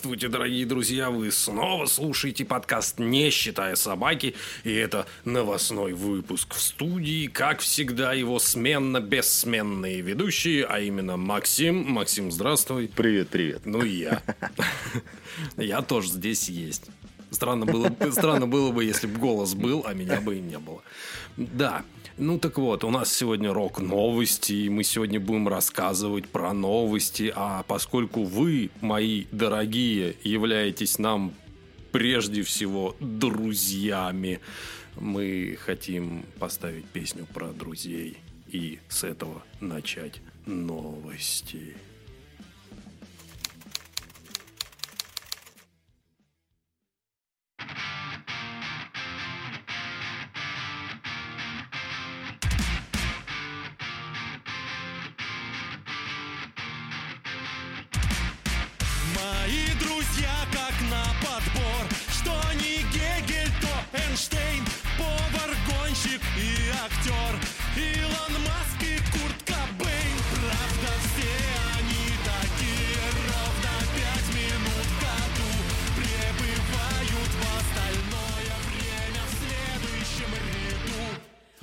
Здравствуйте, дорогие друзья! Вы снова слушаете подкаст «Не считая собаки», и это новостной выпуск в студии. Как всегда, его сменно-бессменные ведущие, а именно Максим. Максим, здравствуй. Привет, привет. Ну и я. Я тоже здесь есть. Странно было, странно было бы, если бы голос был, а меня бы и не было. Да, ну так вот, у нас сегодня рок-новости, и мы сегодня будем рассказывать про новости, а поскольку вы, мои дорогие, являетесь нам прежде всего друзьями, мы хотим поставить песню про друзей и с этого начать новости.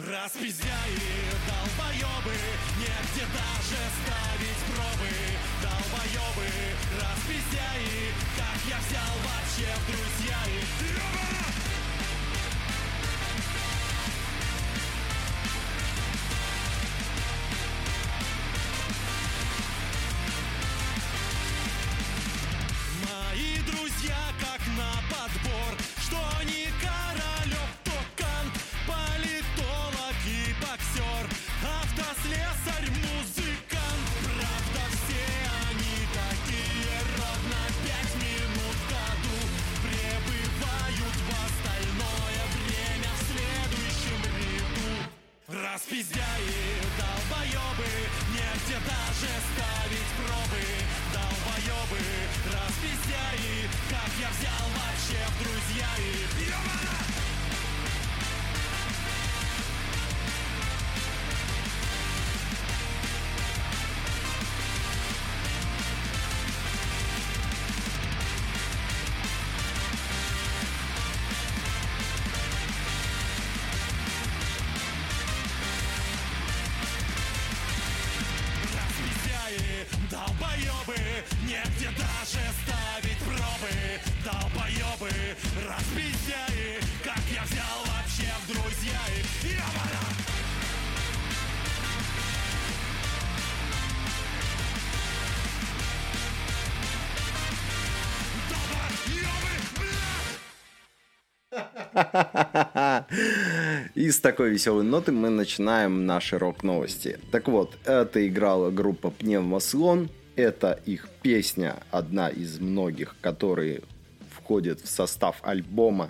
Распиздяи, долбоебы Негде даже ставить пробы Долбоебы, распиздяи Как я взял вообще в друзья и Ёба! Мои друзья как на подбор И с такой веселой ноты мы начинаем наши рок-новости. Так вот, это играла группа Пневмослон. Это их песня, одна из многих, которые входят в состав альбома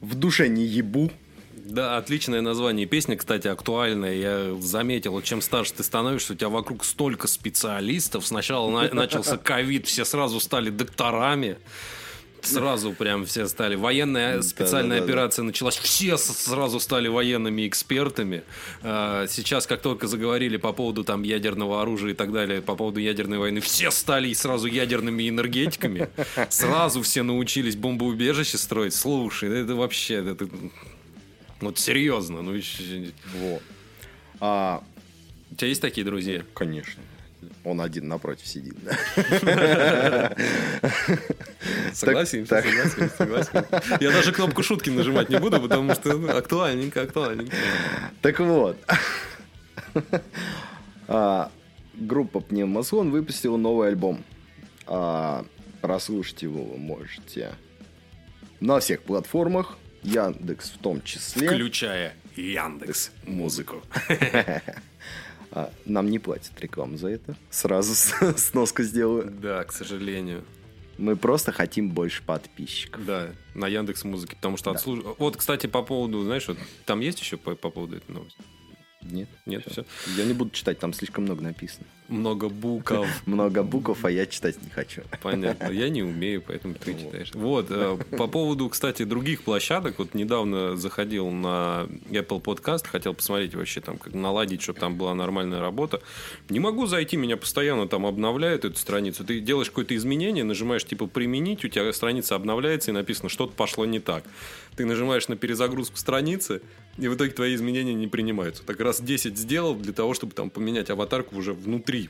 «В душе не ебу». Да, отличное название песни, кстати, актуальное. Я заметил, чем старше ты становишься, у тебя вокруг столько специалистов. Сначала на- начался ковид, все сразу стали докторами. Сразу прям все стали. Военная специальная Да-да-да-да. операция началась. Все сразу стали военными экспертами. А, Сейчас, как только заговорили по поводу там ядерного оружия и так далее, по поводу ядерной войны, все стали сразу ядерными энергетиками. Сразу все научились бомбоубежище строить. Слушай, это вообще... Это, вот серьезно. Ну, Вот. А, у тебя есть такие друзья? конечно. Он один напротив сидит. Согласен, согласен, согласен. Я даже кнопку шутки нажимать не буду, потому что ну, актуальненько, актуальненько. Так вот. А, Группа Пневмослон выпустила новый альбом. А прослушать его вы можете на всех платформах, Яндекс в том числе. Включая Яндекс музыку. А, нам не платят рекламу за это. Сразу сноску сделаю. Да, к сожалению. Мы просто хотим больше подписчиков. Да, на Яндекс музыке, потому что отслуж... Вот, кстати, по поводу, знаешь, вот там есть еще по, по поводу этой новости? Нет? Нет, все. Я не буду читать, там слишком много написано. Много букв. Много букв, а я читать не хочу. Понятно. Я не умею, поэтому ты читаешь. Вот. э, По поводу, кстати, других площадок. Вот недавно заходил на Apple Podcast, хотел посмотреть вообще там, как наладить, чтобы там была нормальная работа. Не могу зайти, меня постоянно там обновляют эту страницу. Ты делаешь какое-то изменение, нажимаешь типа применить, у тебя страница обновляется и написано, что-то пошло не так. Ты нажимаешь на перезагрузку страницы, и в итоге твои изменения не принимаются. Так раз 10 сделал для того, чтобы там поменять аватарку уже внутри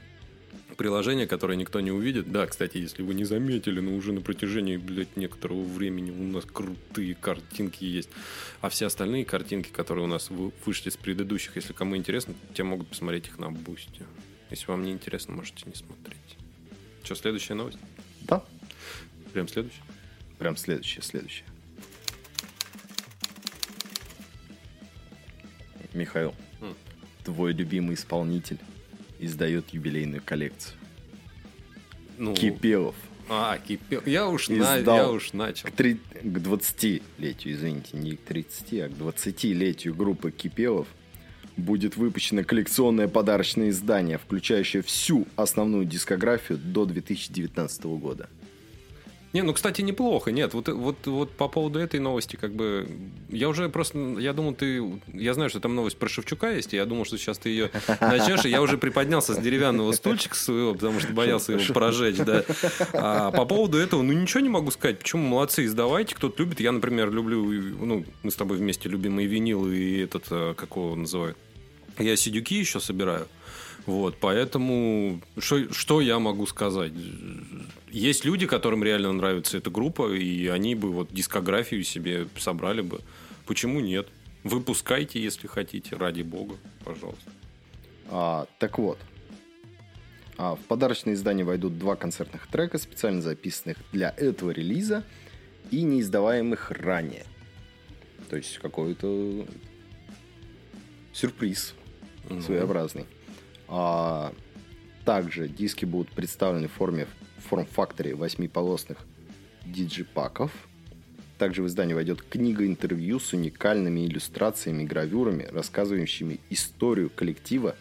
приложение, которое никто не увидит. Да, кстати, если вы не заметили, но уже на протяжении, блядь, некоторого времени у нас крутые картинки есть. А все остальные картинки, которые у нас вы- вышли с предыдущих, если кому интересно, те могут посмотреть их на бусте. Если вам не интересно, можете не смотреть. Что, следующая новость? Да? Прям следующая? Прям следующее, следующее. Михаил, М. твой любимый исполнитель издает юбилейную коллекцию. Ну, Кипелов. А, кипел. Я уж, на- я уж начал. К, три- к 20-летию, извините, не к 30, а к 20-летию группы Кипелов будет выпущено коллекционное подарочное издание, включающее всю основную дискографию до 2019 года. Не, ну, кстати, неплохо. Нет, вот, вот, вот по поводу этой новости, как бы, я уже просто, я думал, ты, я знаю, что там новость про Шевчука есть, и я думал, что сейчас ты ее начнешь, и я уже приподнялся с деревянного стульчика своего, потому что боялся его прожечь, да. А по поводу этого, ну, ничего не могу сказать. Почему молодцы, издавайте, кто-то любит. Я, например, люблю, ну, мы с тобой вместе любим и винил, и этот, а, как его называют, я сидюки еще собираю. Вот, поэтому что, что я могу сказать? Есть люди, которым реально нравится эта группа, и они бы вот дискографию себе собрали бы. Почему нет? Выпускайте, если хотите, ради бога, пожалуйста. А, так вот, а, в подарочное издание войдут два концертных трека, специально записанных для этого релиза и неиздаваемых ранее. То есть какой-то сюрприз своеобразный. А, также диски будут представлены в форме форм-факторе восьмиполосных диджипаков. Также в издание войдет книга-интервью с уникальными иллюстрациями и гравюрами, рассказывающими историю коллектива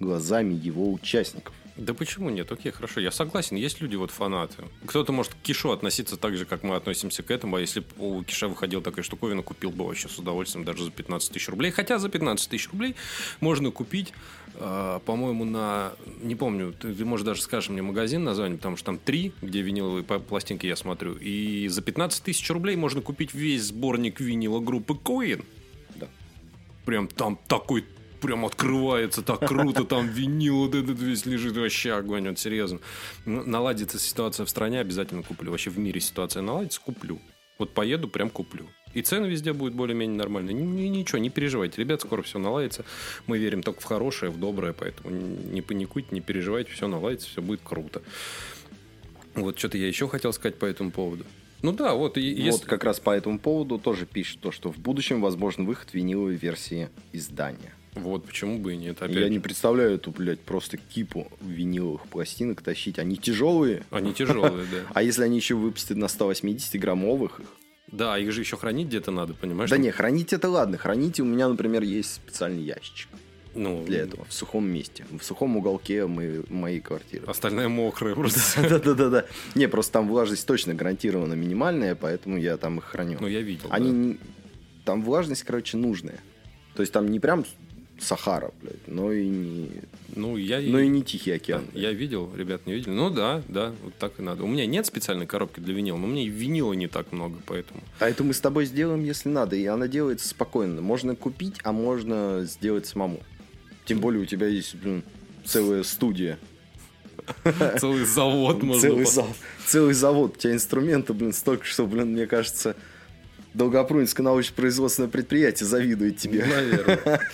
глазами его участников. Да почему нет? Окей, хорошо. Я согласен, есть люди вот фанаты. Кто-то может к Кишу относиться так же, как мы относимся к этому, а если бы у Киша выходила такая штуковина, купил бы вообще с удовольствием даже за 15 тысяч рублей. Хотя за 15 тысяч рублей можно купить, э, по-моему, на... Не помню, ты, ты, может, даже скажешь мне магазин название, потому что там три, где виниловые пластинки я смотрю. И за 15 тысяч рублей можно купить весь сборник винила группы Коин. Да. Прям там такой прям открывается так круто, там винил вот этот весь лежит, вообще огонь, вот серьезно. Ну, Наладится ситуация в стране, обязательно куплю. Вообще в мире ситуация наладится, куплю. Вот поеду, прям куплю. И цены везде будут более-менее нормальные. Ни- ни- Ничего, не переживайте. Ребят, скоро все наладится. Мы верим только в хорошее, в доброе, поэтому не паникуйте, не переживайте, все наладится, все будет круто. Вот что-то я еще хотел сказать по этому поводу. Ну да, вот, и, если- Вот как раз по этому поводу тоже пишет то, что в будущем возможен выход виниловой версии издания. Вот почему бы и нет. Опять Я не представляю эту, блядь, просто кипу виниловых пластинок тащить. Они тяжелые. Они тяжелые, да. А если они еще выпустят на 180 граммовых их? Да, их же еще хранить где-то надо, понимаешь? Да не, хранить это ладно. Храните, у меня, например, есть специальный ящичек ну, для этого. В сухом месте. В сухом уголке моей, моей квартиры. Остальное мокрое просто. Да-да-да. Не, просто там влажность точно гарантированно минимальная, поэтому я там их храню. Ну, я видел. Они... Там влажность, короче, нужная. То есть там не прям Сахара, блядь, но и не, Ну, я... но и не Тихий океан. Я видел, ребят не видели. Ну да, да, вот так и надо. У меня нет специальной коробки для винила, но у меня и винила не так много, поэтому. А это мы с тобой сделаем, если надо. И она делается спокойно. Можно купить, а можно сделать самому. Тем более у тебя есть, блин, целая студия. Целый завод можно... целый, зав- целый завод. У тебя инструменты, блин, столько, что, блин, мне кажется, Долгопрунское научно-производственное предприятие завидует тебе. Наверное.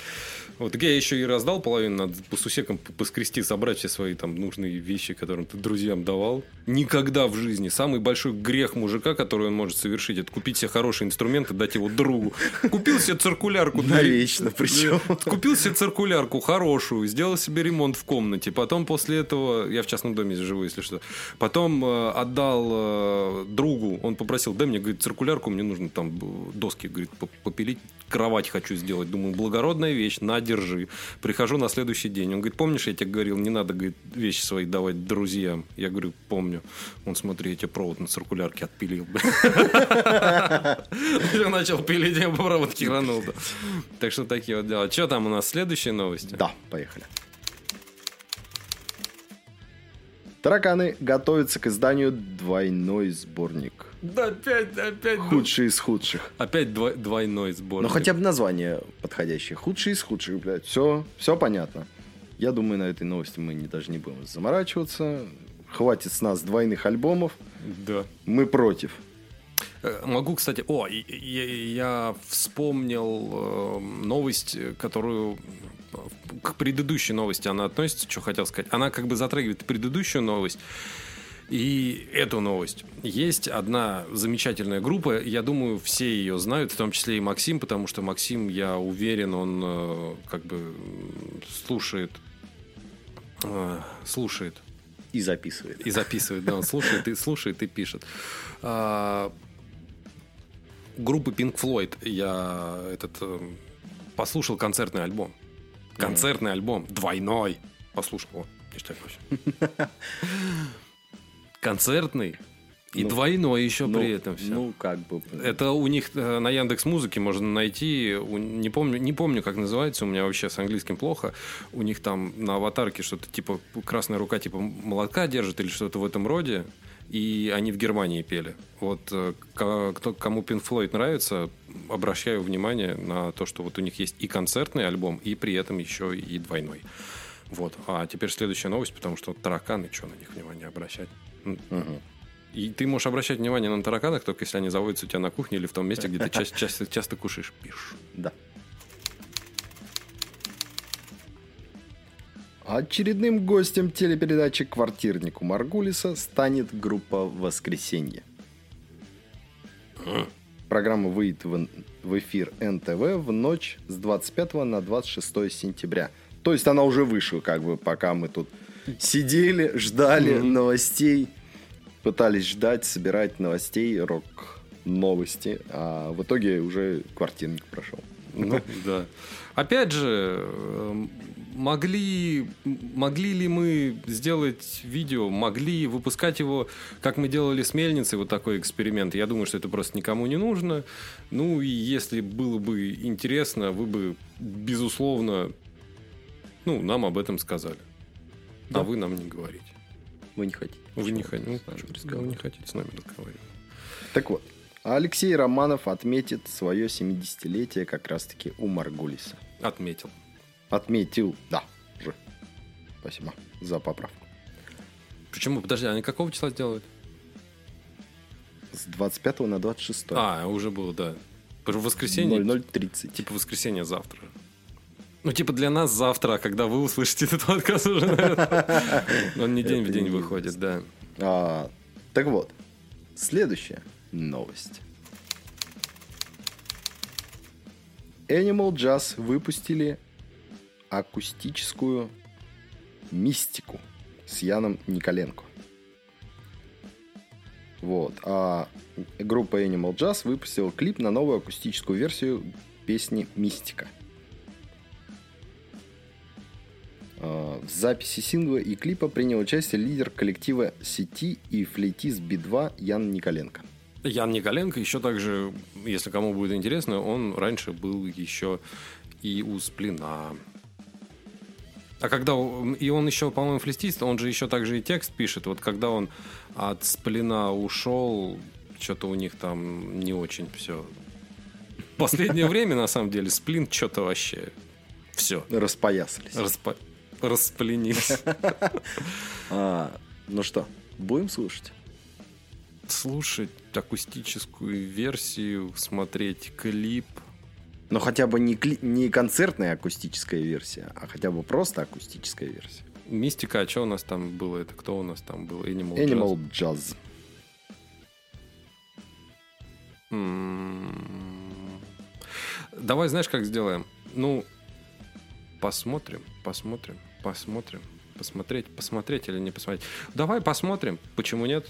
Вот так я еще и раздал половину, надо по сусекам поскрести, собрать все свои там нужные вещи, которые ты друзьям давал. Никогда в жизни. Самый большой грех мужика, который он может совершить, это купить себе хороший инструмент и дать его другу. Купил себе циркулярку. Навечно причем. Купил себе циркулярку хорошую, сделал себе ремонт в комнате. Потом после этого, я в частном доме живу, если что, потом э, отдал э, другу, он попросил, дай мне, говорит, циркулярку, мне нужно там доски, говорит, попилить, кровать хочу сделать. Думаю, благородная вещь, на, держи. Прихожу на следующий день. Он говорит, помнишь, я тебе говорил, не надо говорит, вещи свои давать друзьям. Я говорю, помню. Он, смотри, тебе провод на циркулярке отпилил. Я начал пилить, я провод херанул. Так что такие вот дела. Что там у нас следующие новости? Да, поехали. Тараканы готовятся к изданию двойной сборник. Да, опять, опять. Худший из худших. Опять двой, двойной сборник. Ну, хотя бы название подходящее. Худший из худших, блядь. Все, все понятно. Я думаю, на этой новости мы не, даже не будем заморачиваться. Хватит с нас двойных альбомов. Да. Мы против. Э, могу, кстати... О, я, я вспомнил э, новость, которую к предыдущей новости она относится, что хотел сказать. Она как бы затрагивает предыдущую новость и эту новость. Есть одна замечательная группа, я думаю, все ее знают, в том числе и Максим, потому что Максим, я уверен, он э, как бы слушает, э, слушает. И записывает. И записывает, да, он слушает и слушает и пишет. А, группы Pink Floyd я этот э, послушал концертный альбом. Концертный альбом. Двойной. Послушал. Ништяк вообще. Концертный. И ну, двойной еще ну, при этом все. Ну, как бы. Это у них э, на Яндекс Музыке можно найти. Не помню, не помню, как называется. У меня вообще с английским плохо. У них там на аватарке что-то типа красная рука типа молотка держит или что-то в этом роде. И они в Германии пели. Вот э, кто, кому Pink Floyd нравится, обращаю внимание на то, что вот у них есть и концертный альбом, и при этом еще и двойной. Вот. А теперь следующая новость, потому что тараканы, что на них внимание обращать? И ты можешь обращать внимание на тараканах, только если они заводятся у тебя на кухне или в том месте, где ты часто, часто, часто кушаешь. Пишешь. Да. Очередным гостем телепередачи «Квартирник» у Маргулиса станет группа «Воскресенье». Программа выйдет в, в эфир НТВ в ночь с 25 на 26 сентября. То есть она уже вышла, как бы, пока мы тут сидели, ждали mm-hmm. новостей, пытались ждать, собирать новостей, рок-новости, а в итоге уже квартирник прошел. Ну, да. Опять же, эм, могли, могли ли мы сделать видео, могли выпускать его, как мы делали с мельницей, вот такой эксперимент. Я думаю, что это просто никому не нужно. Ну, и если было бы интересно, вы бы, безусловно, ну, нам об этом сказали. А да. А вы нам не говорите. Вы не хотите. Вы не, хотите, ну, вы не хотите с нами разговаривать. Так вот, Алексей Романов отметит свое 70-летие как раз-таки у Маргулиса. Отметил. Отметил, да, уже. Спасибо за поправку. Почему? Подожди, они какого числа сделают? С 25 на 26. А, уже было, да. В воскресенье? 00.30. Типа воскресенье завтра. Ну, типа для нас завтра, когда вы услышите этот подкаст уже, наверное. Он не день в день выходит, да. А, так вот, следующая новость. Animal Jazz выпустили акустическую мистику с Яном Николенко. Вот. А группа Animal Jazz выпустила клип на новую акустическую версию песни «Мистика». В записи сингла и клипа принял участие лидер коллектива сети и флейтист Би-2 Ян Николенко. Ян Николенко еще также, если кому будет интересно, он раньше был еще и у Сплина. А когда... И он еще, по-моему, флестист, он же еще также и текст пишет. Вот когда он от Сплина ушел, что-то у них там не очень все. Последнее время, на самом деле, Сплин что-то вообще... Все. Распоясались. Распо распленились. А, ну что, будем слушать? Слушать акустическую версию, смотреть клип. Но хотя бы не, кли- не концертная акустическая версия, а хотя бы просто акустическая версия. Мистика, а что у нас там было? Это кто у нас там был? Animal, Animal Jazz. Jazz. М. Давай, знаешь, как сделаем? Ну, посмотрим, посмотрим, посмотрим. Посмотреть, посмотреть или не посмотреть. Давай посмотрим, почему нет.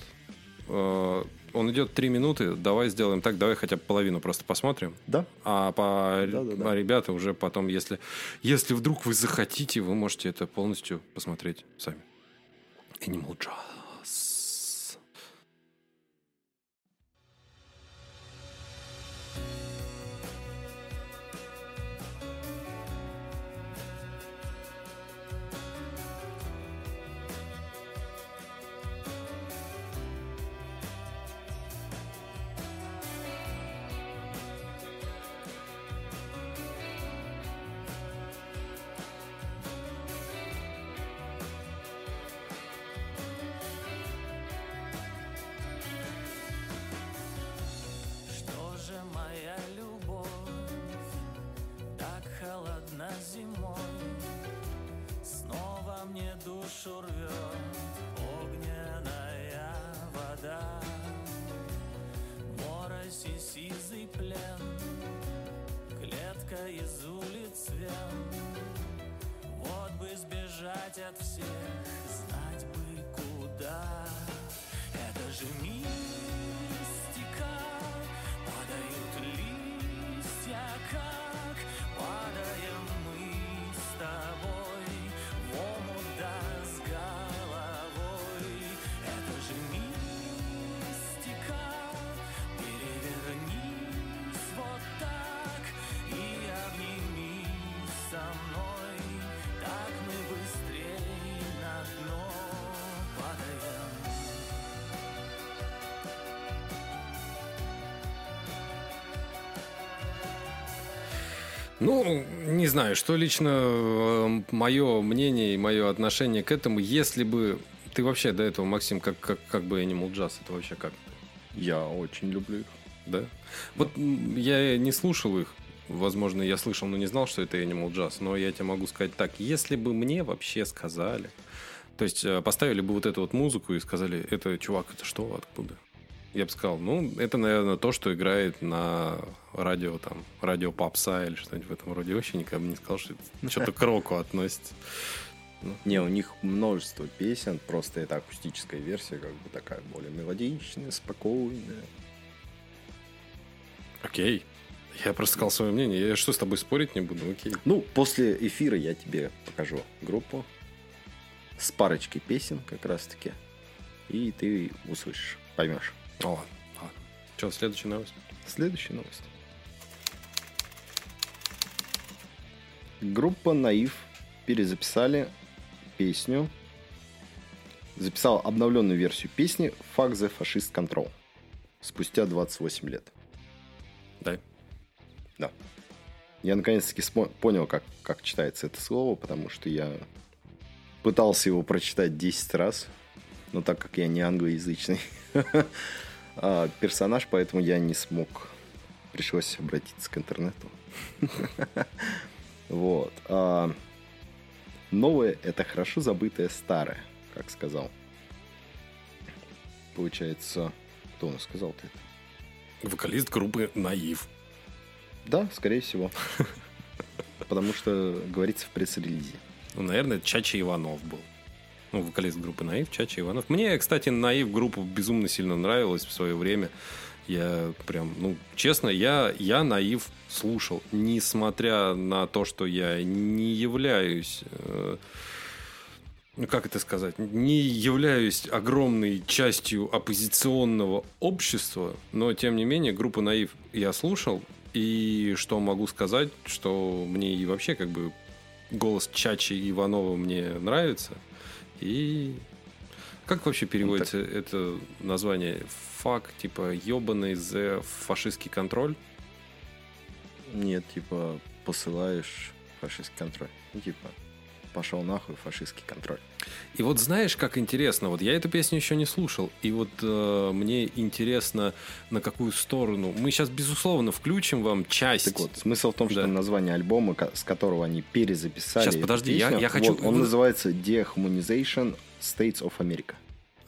Э, Он идет три минуты, давай сделаем так, давай хотя бы половину просто посмотрим. Да? А по Да-да-да. а ребята уже потом, если, если вдруг вы захотите, вы можете это полностью посмотреть сами. Animal Jazz. Ну, не знаю, что лично мое мнение и мое отношение к этому, если бы ты вообще до этого, Максим, как, как, как бы Animal Jazz, это вообще как? Я очень люблю их. Да? Вот я не слушал их, возможно, я слышал, но не знал, что это Animal Jazz, но я тебе могу сказать так, если бы мне вообще сказали, то есть э, поставили бы вот эту вот музыку и сказали, это, чувак, это что, откуда? Я бы сказал, ну, это, наверное, то, что играет на радио, там, радио попса или что-нибудь в этом роде. Вообще никогда бы не сказал, что это что-то к року относится. Не, у них множество песен, просто это акустическая версия, как бы такая более мелодичная, спокойная. Окей. Я просто сказал свое мнение. Я что, с тобой спорить не буду? Окей. Ну, после эфира я тебе покажу группу с парочкой песен как раз-таки, и ты услышишь, поймешь. О, ладно. Что, следующая новость? Следующая новость. Группа Наив перезаписали песню, записала обновленную версию песни «Fuck the Fascist Control» спустя 28 лет. Дай. Да. Я наконец-таки спо- понял, как, как читается это слово, потому что я пытался его прочитать 10 раз, но так как я не англоязычный а, персонаж, поэтому я не смог. Пришлось обратиться к интернету. Вот. А, Новое – это хорошо забытое старое, как сказал. Получается, кто нас сказал-то это? Вокалист группы Наив. Да, скорее всего. Потому что говорится в пресс-релизе. Ну, наверное, Чача Иванов был. Ну, вокалист группы Наив, Чача Иванов. Мне, кстати, Наив группа безумно сильно нравилась в свое время. Я прям, ну, честно, я, я Наив слушал, несмотря на то, что я не являюсь, э, ну, как это сказать, не являюсь огромной частью оппозиционного общества, но, тем не менее, группу Наив я слушал, и что могу сказать, что мне и вообще как бы голос Чачи Иванова мне нравится. И как вообще переводится это название? Фак, типа ебаный за фашистский контроль? Нет, типа, посылаешь фашистский контроль. Ну, типа, пошел нахуй фашистский контроль. И вот знаешь, как интересно, вот я эту песню еще не слушал, и вот э, мне интересно, на какую сторону. Мы сейчас, безусловно, включим вам часть. Так вот, смысл в том, что Да. название альбома, с которого они перезаписали эту подожди, я- песню, я хочу- вот, он называется Dehumanization States of America.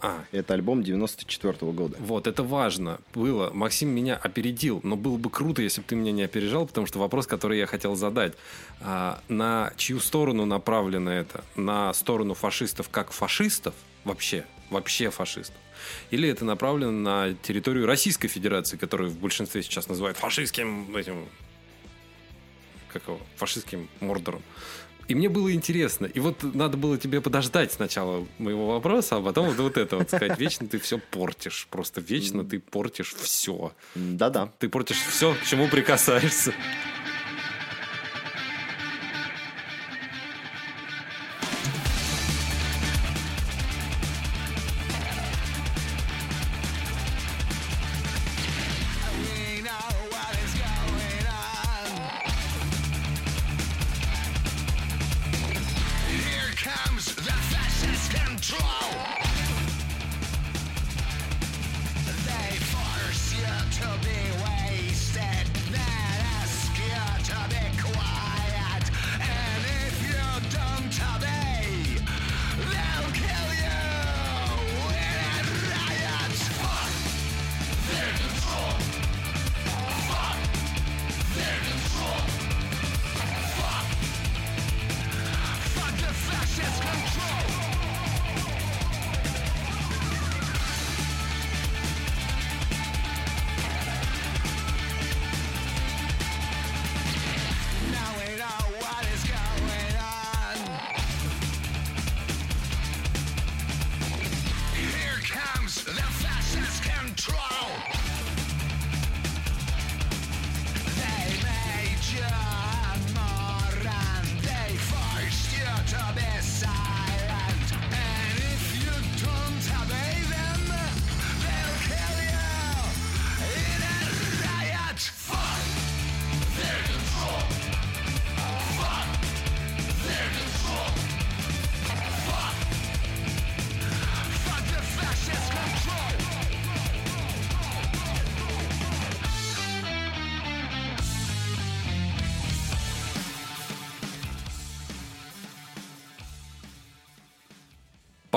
А, Это альбом 94 года. вот, это важно было. Максим меня опередил, но было бы круто, если бы ты меня не опережал, потому что вопрос, который я хотел задать, а, на чью сторону направлено это? На сторону фашистов как фашистов? Вообще, вообще фашистов? Или это направлено на территорию Российской Федерации, которую в большинстве сейчас называют фашистским этим как его, фашистским мордором. И мне было интересно. И вот надо было тебе подождать сначала моего вопроса, а потом вот, вот это вот сказать. Вечно ты все портишь. Просто вечно ты портишь все. Да-да. Ты портишь все, к чему прикасаешься.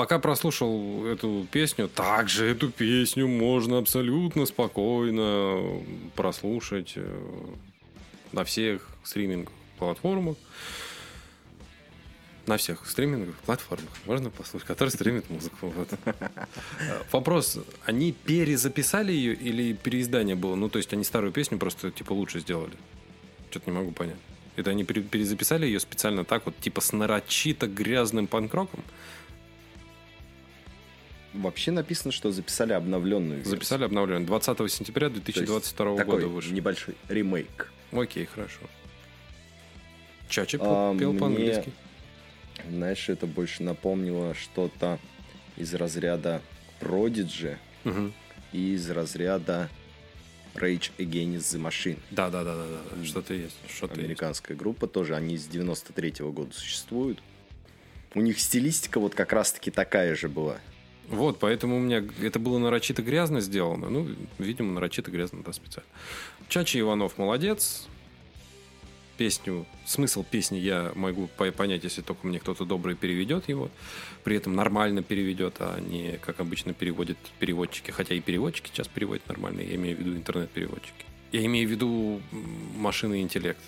Пока прослушал эту песню, также эту песню можно абсолютно спокойно прослушать э, на всех стриминг-платформах. На всех стриминговых платформах можно послушать, которые стримят музыку. Вот. Вопрос, они перезаписали ее или переиздание было? Ну, то есть они старую песню просто типа лучше сделали? Что-то не могу понять. Это они пере- перезаписали ее специально так вот, типа с нарочито грязным панкроком? Вообще написано, что записали обновленную версию. Записали обновление. 20 сентября То есть 2022 года вышел. небольшой ремейк. Окей, хорошо. Чачи А, пел мне- по-английски. Знаешь, это больше напомнило что-то из разряда Prodigy Мгм. и из разряда Rage Against the Machine. Да, да, да, да, да. Что-то есть. Есть. Американская группа тоже, они с 93 года существуют. У них стилистика вот как раз-таки такая же была. Вот, поэтому у меня это было нарочито грязно сделано. Ну, видимо, нарочито грязно, да, специально. Чачи Иванов молодец. Песню, смысл песни я могу по- понять, если только мне кто-то добрый переведет его. При этом нормально переведет, а не как обычно переводят переводчики. Хотя и переводчики сейчас переводят нормально. Я имею в виду интернет-переводчики. Я имею в виду машины интеллект.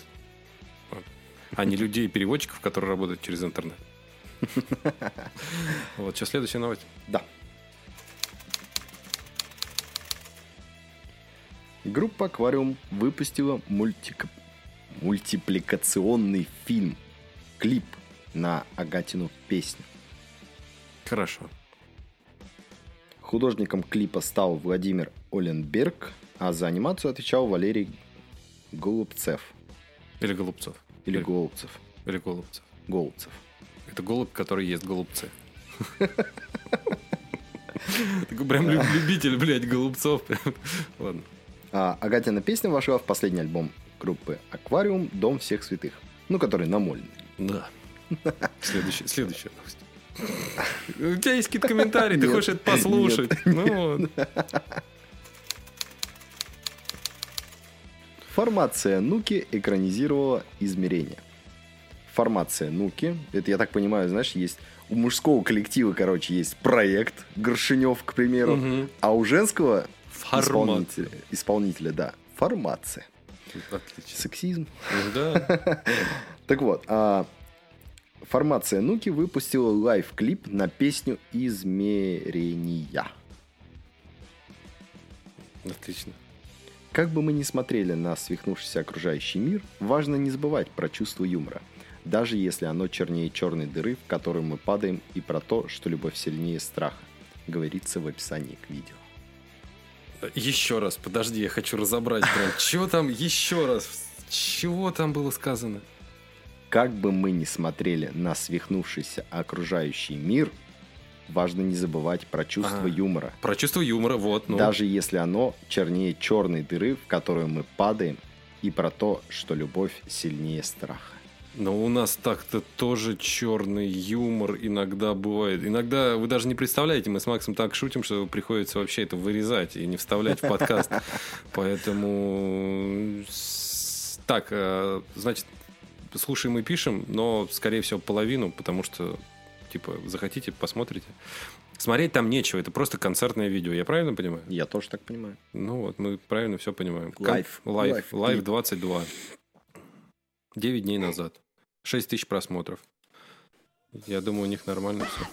А не людей-переводчиков, которые работают через интернет. Вот, что следующая новость. Да. Группа Аквариум выпустила мультик... мультипликационный фильм, клип на Агатину песню. Хорошо. Художником клипа стал Владимир Оленберг, а за анимацию отвечал Валерий Голубцев. Или голубцов. Или Или- Голубцев. Или голубцев. Голубцев. Это голубь, который ест голубцы. Такой прям люб- любитель, блядь, голубцов. Ладно. А Агатина песня вошла в последний альбом группы Аквариум «Дом всех святых», ну, который намоленный. Да. Следующая, следующая новость. У тебя есть какие-то комментарии, ты хочешь это послушать. Ну. Формация Нуки экранизировала измерения. Формация Нуки, это я так понимаю, знаешь, есть у мужского коллектива, короче, есть проект Горшенев, к примеру, Мгм. а у женского Формация. исполнителя, исполнителя, да, формация. Отлично. Сексизм. Да. Так вот, а, формация Нуки выпустила live-клип на песню «Измерения». Отлично. Как бы мы ни смотрели на свихнувшийся окружающий мир, важно не забывать про чувство юмора. Даже если оно чернее черной дыры, в которую мы падаем, и про то, что любовь сильнее страха, говорится в описании к видео. Еще раз, подожди, я хочу разобрать прям. Чего там еще раз? Чего там было сказано? Как бы мы ни смотрели на свихнувшийся окружающий мир, важно не забывать про чувство Ага. юмора. Про чувство юмора, вот. Ну, Даже если оно чернее черной дыры, в которую мы падаем, и про то, что любовь сильнее страха. Но у нас так-то тоже черный юмор иногда бывает. Иногда вы даже не представляете, мы с Максом так шутим, что приходится вообще это вырезать и не вставлять в подкаст. Поэтому так, э, значит, слушаем и пишем, но, скорее всего, половину, потому что, типа, захотите, посмотрите. Смотреть там нечего, это просто концертное видео, я правильно понимаю? Я тоже так понимаю. Ну вот, мы правильно все понимаем. Live. Live клип. 22. 9 дней назад. 6 тысяч просмотров. Я думаю, у них нормально все.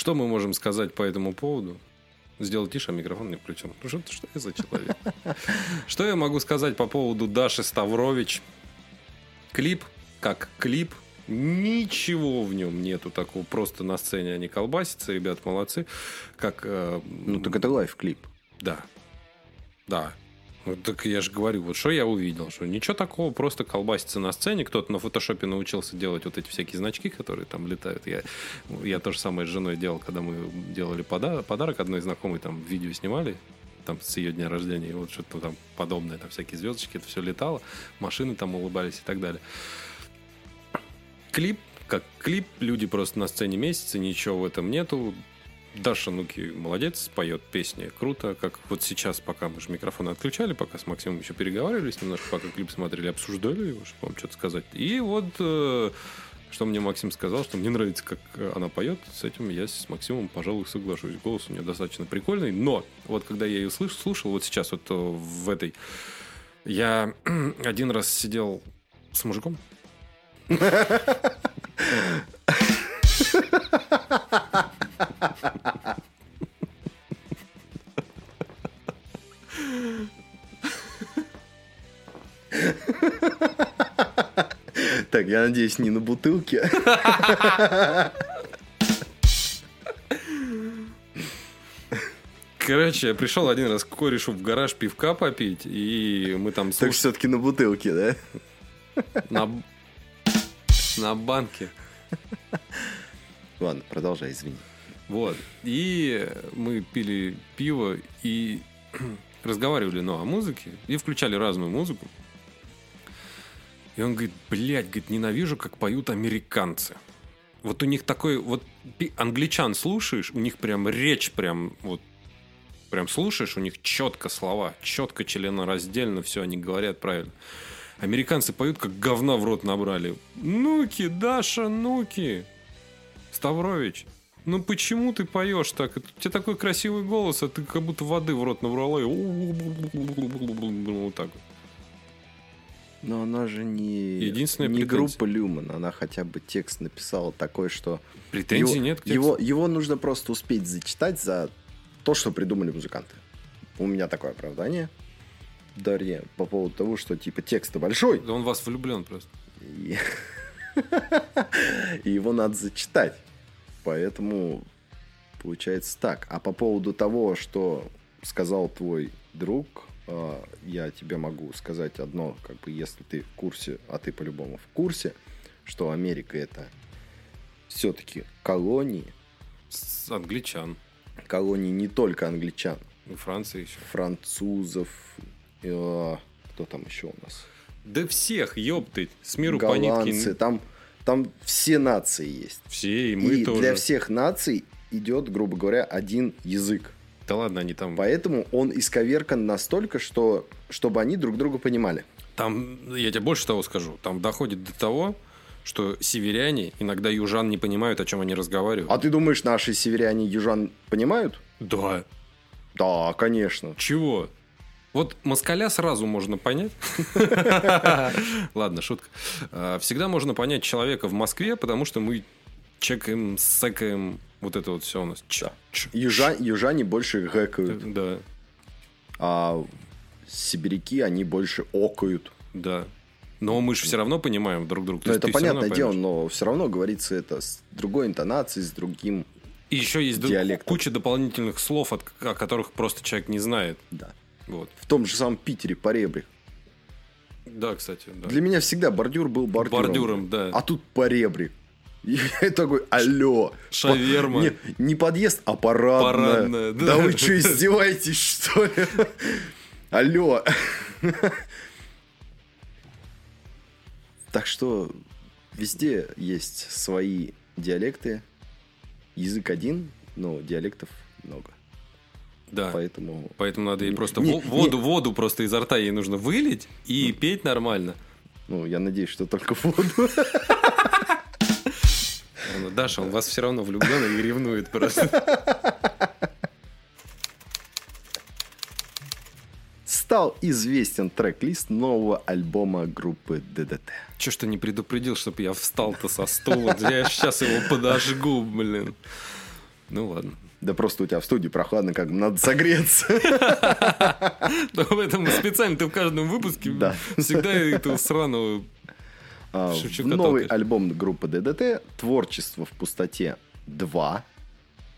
Что мы можем сказать по этому поводу? Сделай тише, а микрофон не включен. Ну, Что, что я за человек? Что я могу сказать по поводу Даши Ставрович? Клип, как клип, ничего в нем нету такого. Просто на сцене они колбасятся, ребят молодцы. Как, э, Ну так это live-клип. да. Да. Так я же говорю, вот что я увидел, что ничего такого, просто колбасится на сцене, кто-то на фотошопе научился делать вот эти всякие значки, которые там летают. Я, я то же самое с женой делал, когда мы делали пода- подарок одной знакомой, там видео снимали, там с ее дня рождения, и вот что-то там подобное, там всякие звездочки, это все летало, машины там улыбались и так далее. Клип, как клип, люди просто на сцене месяца, ничего в этом нету. Даша Нуки молодец, поет песни круто, как вот сейчас, пока мы же микрофоны отключали, пока с Максимом еще переговаривались немножко, пока клип смотрели, обсуждали его, чтобы вам что-то сказать. И вот э, что мне Максим сказал, что мне нравится, как она поет, с этим я с Максимом, пожалуй, соглашусь. Голос у нее достаточно прикольный, но вот когда я ее слыш, слушал, вот сейчас вот э, в этой, я один раз сидел с мужиком, Так, я надеюсь, не на бутылке. Короче, я пришел один раз к корешу в гараж пивка попить, и мы там слушали... Так все-таки на бутылке, да? На... На банке. Ладно, продолжай, извини. Вот. И мы пили пиво и разговаривали, ну, о музыке, и включали разную музыку. И он говорит, блядь, говорит, ненавижу, как поют американцы. Вот у них такой, вот англичан слушаешь, у них прям речь прям вот прям слушаешь, у них четко слова, четко членораздельно все они говорят правильно. Американцы поют, как говна в рот набрали. Ну-ки, Даша, ну-ки. Ставрович, ну почему ты поешь так? У тебя такой красивый голос, а ты как будто воды в рот набрала и вот так вот. Но она же не, Единственная не группа Люман. Она хотя бы текст написала такой, что... Претензий его, нет к его, тексту? его нужно просто успеть зачитать за то, что придумали музыканты. У меня такое оправдание, Дарья, по поводу того, что типа текст большой, Да он вас влюблен просто. и его надо зачитать. Поэтому получается так. А по поводу того, что сказал твой друг, э, я тебе могу сказать одно, как бы если ты в курсе, а ты по-любому в курсе, что Америка это все-таки колонии, С англичан. колонии не только англичан, И Франция еще. французов, э, кто там еще у нас? Да всех, ёптыть. С миру по Голландцы, нитке. там, там все нации есть. Все, и мы и тоже. для всех наций идет, грубо говоря, один язык. Да ладно, они там... Поэтому он исковеркан настолько, что чтобы они друг друга понимали. Там, я тебе больше того скажу, там доходит до того, что северяне иногда южан не понимают, о чем они разговаривают. А ты думаешь, наши северяне южан понимают? Да. Да, конечно. Чего? Вот москаля сразу можно понять. Ладно, шутка. А, Всегда можно понять человека в Москве, потому что мы чекаем, секаем, вот это вот все у нас. Ч- ч- Южа- южане больше гэкают, Да, а сибиряки, они больше окают. да. Но мы же все равно понимаем друг друга. Ну, это понятное дело, но все равно говорится это с другой интонацией, с другим... И еще есть диалектом. куча дополнительных слов, от- о которых просто человек не знает. Да. Вот. В том же самом Питере, поребрик. Да, кстати. да. Для меня всегда бордюр был бордюром. Бордюром, да. А тут поребрик. И я такой, алло. Шаверма. Не, не подъезд, а парадная. Парадная, да. да. вы что, издеваетесь, что ли? Алло. Так что везде есть свои диалекты. Язык один, но диалектов много. Да. Поэтому... Поэтому надо ей Не- просто не- во- воду, воду просто изо рта ей нужно вылить и петь нормально. Ну, я надеюсь, что только воду. Ну, Даша, он вас все равно влюблен и ревнует просто. Стал известен трек-лист нового альбома группы ДДТ. Че ты не предупредил, чтобы я встал-то со стула? Я сейчас его подожгу, блин. Ну ладно. Да просто у тебя в студии прохладно, как надо согреться. Поэтому специально ты в каждом выпуске Да. всегда этого сраного... А, новый альбом группы ДДТ «Творчество в пустоте 2».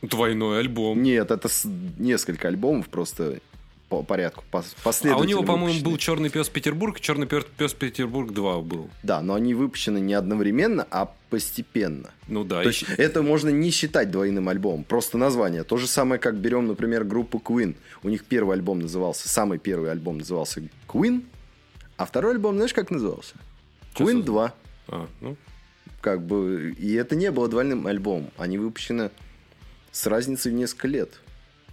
Двойной альбом. Нет, это несколько альбомов, просто по порядку, пос- А у него, по-моему, был Черный пес Петербург, Черный пес Петербург 2 был. Да, но они выпущены не одновременно, а постепенно. Ну да. То и- есть это можно не считать двойным альбомом, просто название. То же самое, как берем, например, группу Queen. У них первый альбом назывался, самый первый альбом назывался Queen, а второй альбом, знаешь, как назывался? Queen за- 2. А, ну, Как бы, и это не было двойным альбомом. Они выпущены с разницей в несколько лет.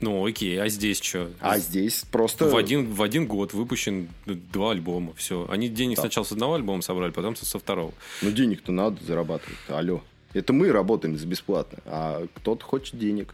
Ну окей, а здесь что? А здесь просто... В один, в один год выпущен два альбома. Все. Они денег сначала с одного альбома собрали, потом со, второго. Ну, денег-то надо зарабатывать. Алло. Это мы работаем за бесплатно, а кто-то хочет денег.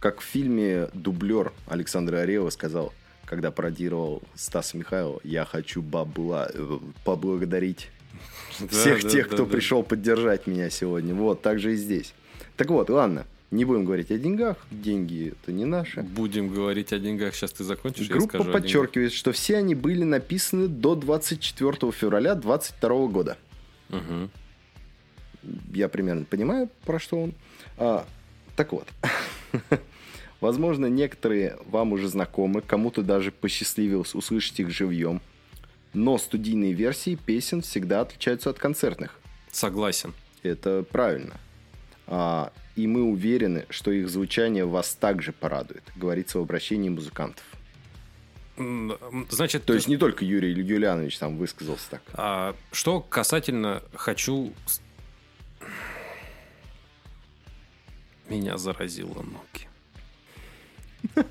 Как в фильме «Дублер» Александр Орелова сказал, когда пародировал Стаса Михайлова, я хочу бабла, э, поблагодарить всех Да, тех, да, кто да, да. пришел поддержать меня сегодня. Вот, так же и здесь. Так вот, ладно, не будем говорить о деньгах. Деньги это не наши. Будем говорить о деньгах. Сейчас ты закончишь, Группа подчеркивает, что все они были написаны до 24 февраля 2022 года. Мгм. Я примерно понимаю, про что он. А, так вот. Возможно, некоторые вам уже знакомы, кому-то даже посчастливилось услышать их живьем. Но студийные версии песен всегда отличаются от концертных. Согласен. Это правильно. А, и мы уверены, что их звучание вас также порадует, говорится в обращении музыкантов. Значит, То есть не только Юрий Юлианович там высказался так. А, что касательно хочу... Меня заразило ноги.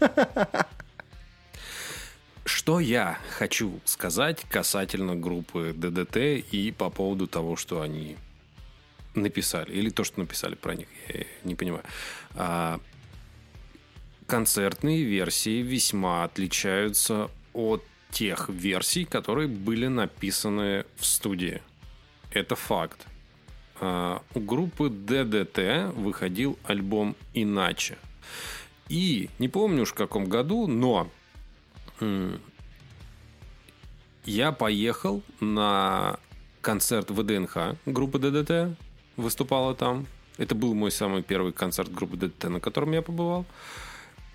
Что я хочу сказать касательно группы ДДТ и по поводу того, что они написали, или то, что написали про них, я не понимаю. А, концертные версии весьма отличаются от тех версий, которые были написаны в студии. Это факт. А, У группы ДДТ выходил альбом «Иначе». И не помню уж в каком году, но я поехал на концерт ВДНХ группы ДДТ, выступала там. Это был мой самый первый концерт группы ДДТ, на котором я побывал.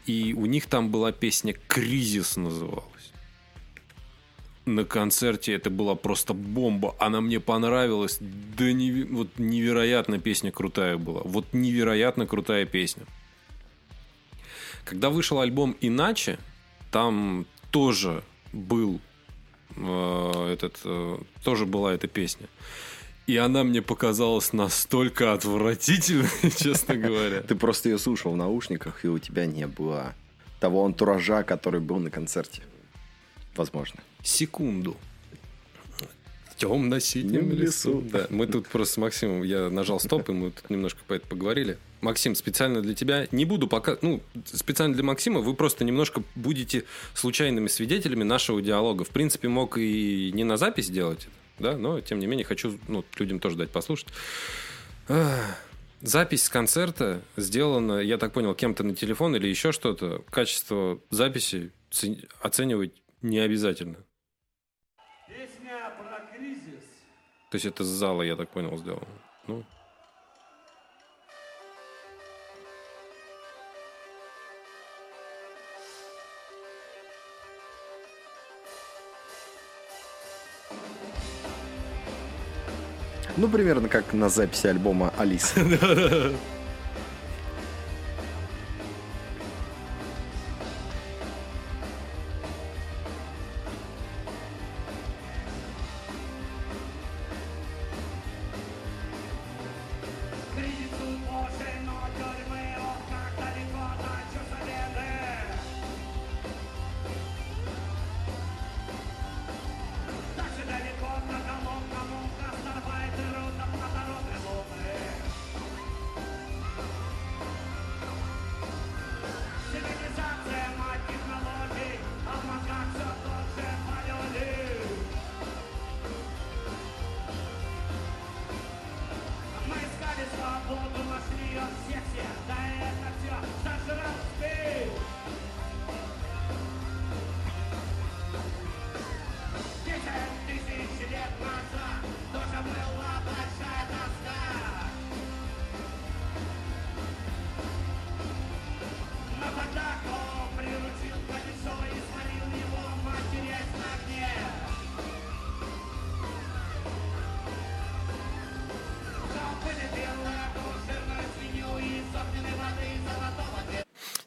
И у них там была песня «Кризис» называлась. На концерте это была просто бомба. Она мне понравилась. Да неви- вот невероятно песня крутая была. Вот невероятно крутая песня. Когда вышел альбом «Иначе», там тоже был э, этот, э, тоже была эта песня. И она мне показалась настолько отвратительной, честно говоря. Ты просто ее слушал в наушниках, и у тебя не было того антуража, который был на концерте. Возможно. секунду. В темно-синем Синем лесу. лесу. Да, мы тут просто с Максимом, я нажал стоп, и мы тут немножко по это поговорили. Максим, специально для тебя, не буду пока, ну, специально для Максима, вы просто немножко будете случайными свидетелями нашего диалога. В принципе, мог и не на запись делать, да, но, тем не менее, хочу ну, людям тоже дать послушать. Запись с концерта сделана, я так понял, кем-то на телефон или еще что-то. Качество записи цен- оценивать не обязательно. Песня про кризис. То есть это с зала, я так понял, сделано. Ну, Ну, примерно как на записи альбома Алиса.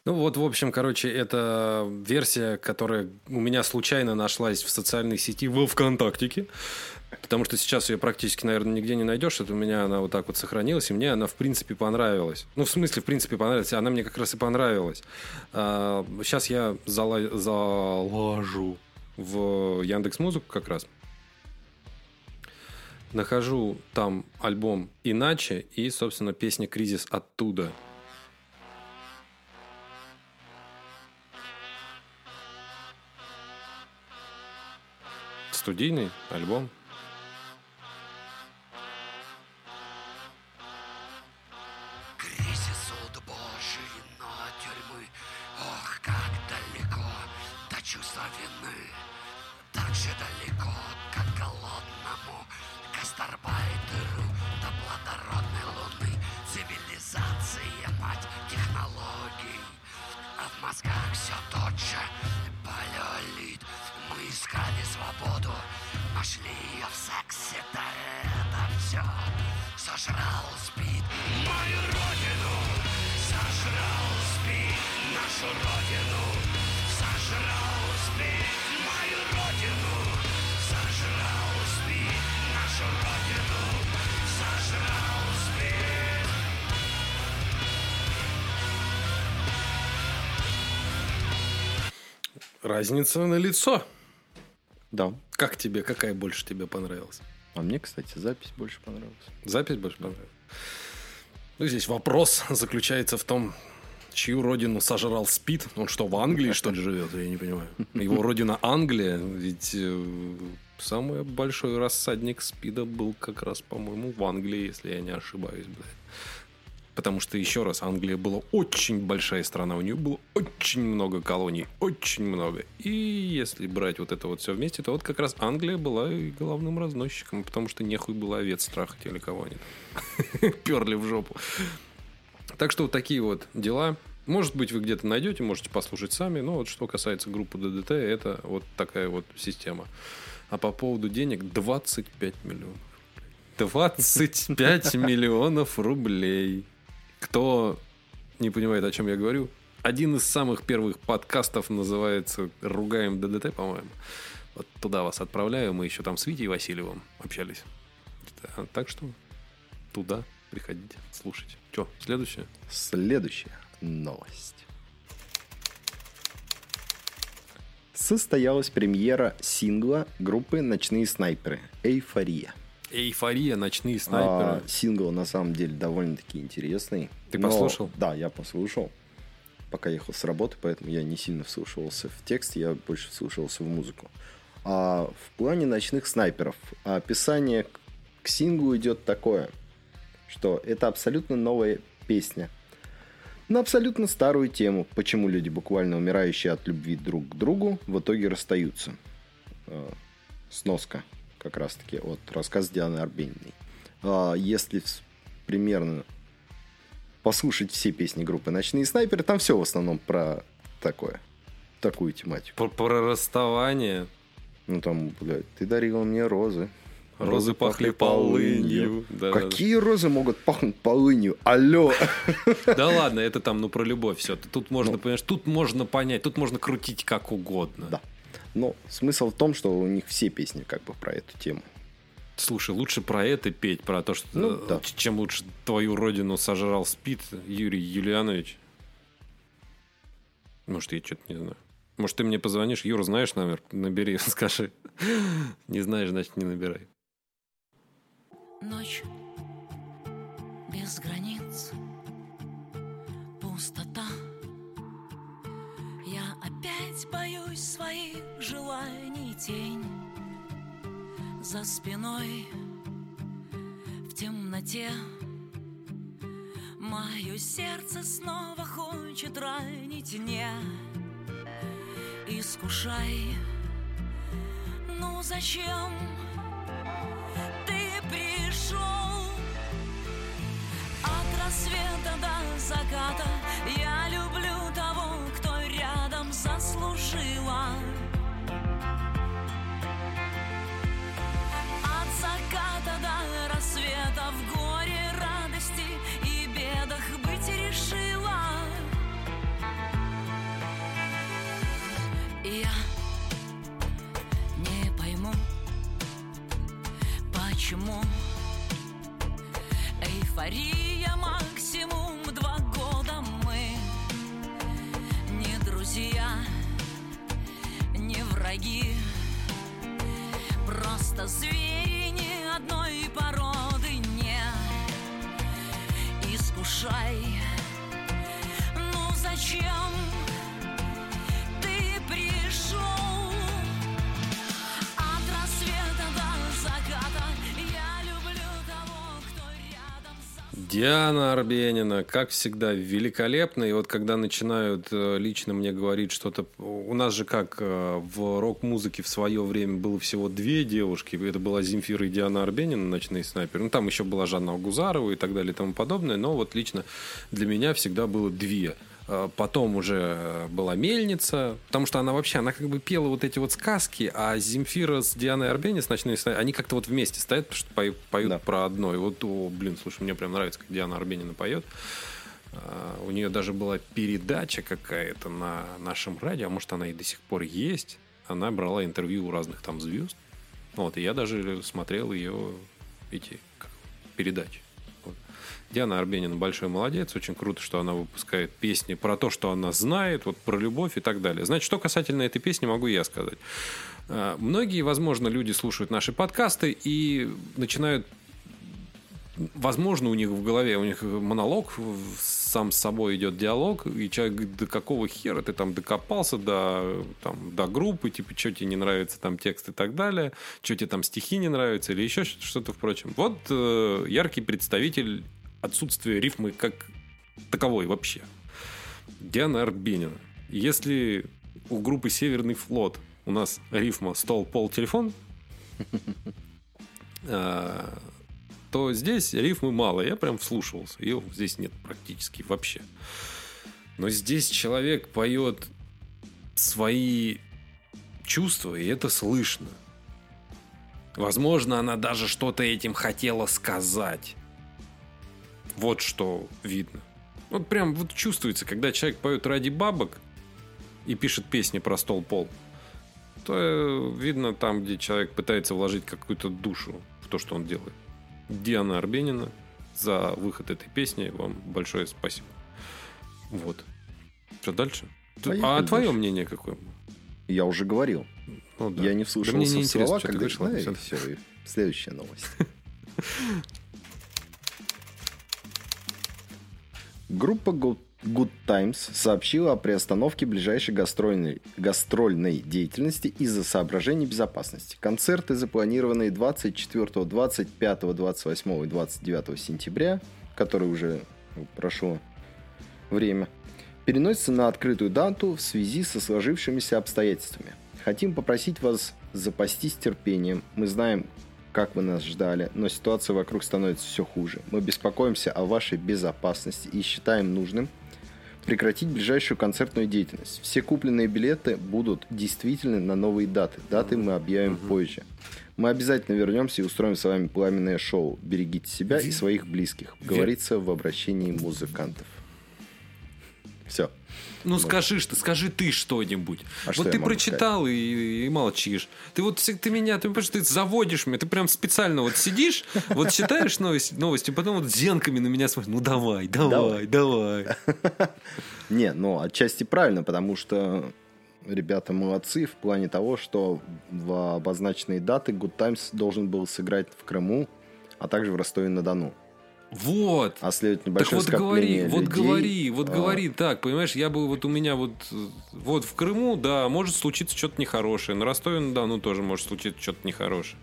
Ну вот, в общем, короче, это версия, которая у меня случайно нашлась в социальной сети во ВКонтактике. Потому что сейчас ее практически, наверное, нигде не найдешь. Это у меня она вот так вот сохранилась, и мне она, в принципе, понравилась. Ну, в смысле, в принципе, понравилась. Она мне как раз и понравилась. А, сейчас я зала- залажу в Яндекс Музыку как раз. Нахожу там альбом «Иначе» и, собственно, песня «Кризис» оттуда. Студийный альбом. Разница на лицо. Да. Как тебе, какая больше тебе понравилась? А мне, кстати, запись больше понравилась. Запись больше понравилась? Ну, здесь вопрос заключается в том, чью родину сожрал Спид. Он что, в Англии, что ли, живет? Я не понимаю. Его родина Англия, ведь э, самый большой рассадник Спида был как раз, по-моему, в Англии, если я не ошибаюсь, блядь. Потому что, еще раз, Англия была очень большая страна, у нее было очень много колоний, очень много. И если брать вот это вот все вместе, то вот как раз Англия была и главным разносчиком, потому что нехуй было овец трахать или кого они перли в жопу. Так что вот такие вот дела. Может быть, вы где-то найдете, можете послушать сами. Но вот что касается группы ДДТ, это вот такая вот система. А по поводу денег 25 миллионов. 25 миллионов рублей. Кто не понимает, о чем я говорю, один из самых первых подкастов называется «Ругаем ДДТ», по-моему. Вот туда вас отправляю. Мы еще там с Витей Васильевым общались. Да, Так что туда приходите, слушайте. Че, следующее? Следующая новость. Состоялась премьера сингла группы «Ночные снайперы» «Эйфория». Эйфория, ночные снайперы. А, сингл на самом деле довольно-таки интересный. Ты но- послушал? Да, я послушал. Пока ехал с работы, поэтому я не сильно вслушивался в текст, я больше вслушивался в музыку. А в плане ночных снайперов описание к- к синглу идет такое, что это абсолютно новая песня на абсолютно старую тему, почему люди, буквально умирающие от любви друг к другу, в итоге расстаются. Э, Сноска как раз-таки от рассказ Дианы Арбениной. А, Если примерно послушать все песни группы «Ночные снайперы», там все в основном про такое, такую тематику. Про, про расставание. Ну там, блядь, ты дарила мне розы. Розы пахли полынью. Да, да, да. Какие розы могут пахнуть полынью? Алло! Да ладно, это там, ну, про любовь все. Тут можно, понимаешь, тут можно понять, тут можно крутить как угодно. Да. Но смысл в том, что у них все песни как бы про эту тему. Слушай, лучше про это петь, про то, что Ну, э, да. чем лучше твою родину сожрал спит Юрий Юлианович. Может, я что-то не знаю. Может, ты мне позвонишь, Юр, знаешь номер? Набери, скажи. Не знаешь, значит, не набирай. Ночь без границ, пустота. Опять боюсь своих желаний тень за спиной в темноте. Мое сердце снова хочет ранить, не искушай. Ну зачем? ты Диана Арбенина, как всегда, великолепна. И вот когда начинают э, лично мне говорить что-то... У нас же как э, в рок-музыке в свое время было всего две девушки. Это была Земфира и Диана Арбенина, ночные снайперы. Ну, там еще была Жанна Агузарова и так далее и тому подобное. Но вот лично для меня всегда было две. Э, Потом уже была мельница, потому что она вообще, она как бы пела вот эти вот сказки, а Земфира с Дианой Арбенис, ночные сны, они как-то вот вместе стоят, потому что поют, поют Да. про одно. И вот, о, блин, слушай, мне прям нравится, как Диана Арбенина поет. А, У нее даже была передача какая-то на нашем радио, а может она и до сих пор есть. Она брала интервью у разных там звезд. Вот, и я даже смотрел ее эти как, передачи. Диана Арбенина большой молодец. Очень круто, что она выпускает песни про то, что она знает, вот про любовь и так далее. Значит, что касательно этой песни, могу я сказать. А, Многие, возможно, люди слушают наши подкасты и начинают возможно, у них в голове, у них монолог, сам с собой идет диалог, и человек говорит, да какого хера ты там докопался до, там, до группы, типа, что тебе не нравится там текст и так далее, что тебе там стихи не нравятся или еще что- что-то впрочем. Вот э, яркий представитель отсутствия рифмы как таковой вообще. Диана Арбенина. Если у группы «Северный флот» у нас рифма «стол, пол, телефон», а, то здесь рифмы мало. Я прям вслушивался. Ее здесь нет практически вообще. Но здесь человек поет свои чувства, и это слышно. Возможно, она даже что-то этим хотела сказать. Вот что видно. Вот прям вот чувствуется, когда человек поет ради бабок и пишет песни про стол-пол, то э, видно там, где человек пытается вложить какую-то душу в то, что он делает. Диана Арбенина за выход этой песни вам большое спасибо. Вот. Что дальше? Поехали а твое дальше. мнение какое? Я уже говорил. Ну, да. Я не Да вслушивался мне не в слова, когда... говоришь, ладно, Да, и всё, и Следующая новость. Группа Good, Times сообщила о приостановке ближайшей гастрольной, гастрольной деятельности из-за соображений безопасности. Концерты, запланированные 24, 25, 28 и 29 сентября, которые уже прошло время, переносится на открытую дату в связи со сложившимися обстоятельствами. Хотим попросить вас запастись терпением. Мы знаем, как вы нас ждали, но ситуация вокруг становится все хуже. Мы беспокоимся о вашей безопасности и считаем нужным прекратить ближайшую концертную деятельность. Все купленные билеты будут действительны на новые даты. Даты мы объявим позже. Мы обязательно вернемся и устроим с вами пламенное шоу. Берегите себя и своих близких. Говорится в обращении музыкантов. Все. Ну скажи что, скажи ты что-нибудь. А что вот я ты прочитал и, и молчишь. Ты вот ты меня, ты понимаешь, ты заводишь меня, ты прям специально вот сидишь, вот читаешь новости, новости, потом вот зенками на меня смотришь. Ну давай, давай, давай. Не, ну отчасти правильно, потому что ребята молодцы в плане того, что в обозначенные даты Good Times должен был сыграть в Крыму, а также в Ростове-на-Дону. Вот. А следует Так небольшое вот говори, скопление вот людей, говори, вот а, говори так, понимаешь, я бы вот у меня вот вот в Крыму, да, может случиться что-то нехорошее, на Ростове, да, ну тоже может случиться что-то нехорошее.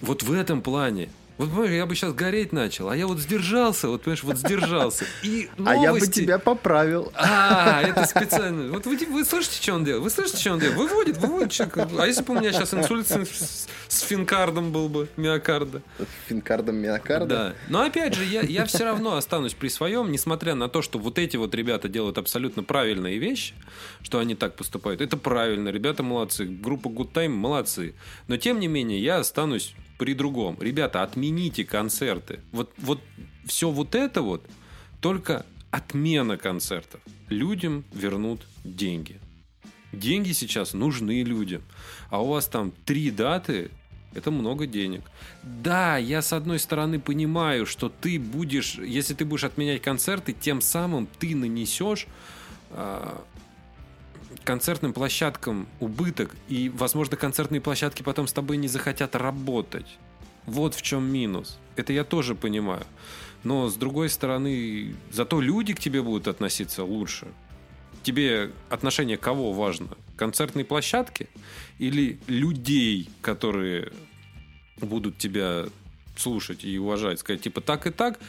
Вот в этом плане. Вот, понимаешь, я бы сейчас гореть начал, а я вот сдержался, вот, понимаешь, вот сдержался. И А я бы новости- тебя поправил. А, это специально. Вот вы, вы слышите, что он делает? Вы слышите, что он делает? Выводит, выводит. человека. А если бы у меня сейчас инсульт с, с- с финкардом был бы, миокарда? Финкардом миокарда. Да. Но опять же, я, я все равно останусь при своем, несмотря на то, что вот эти вот ребята делают абсолютно правильные вещи, что они так поступают. Это правильно, ребята молодцы, группа Good Time молодцы. Но тем не менее, я останусь при другом. Ребята, отмените концерты. Вот, вот все вот это вот только отмена концертов. Людям вернут деньги. Деньги сейчас нужны людям. А у вас там три даты, это много денег. Да, я с одной стороны понимаю, что ты будешь, если ты будешь отменять концерты, тем самым ты нанесешь а, концертным площадкам убыток, и, возможно, концертные площадки потом с тобой не захотят работать. Вот в чем минус. Это я тоже понимаю. Но, с другой стороны, зато люди к тебе будут относиться лучше. Тебе отношение кого важно? Концертной площадки или людей, которые будут тебя слушать и уважать? Сказать, типа, так и так,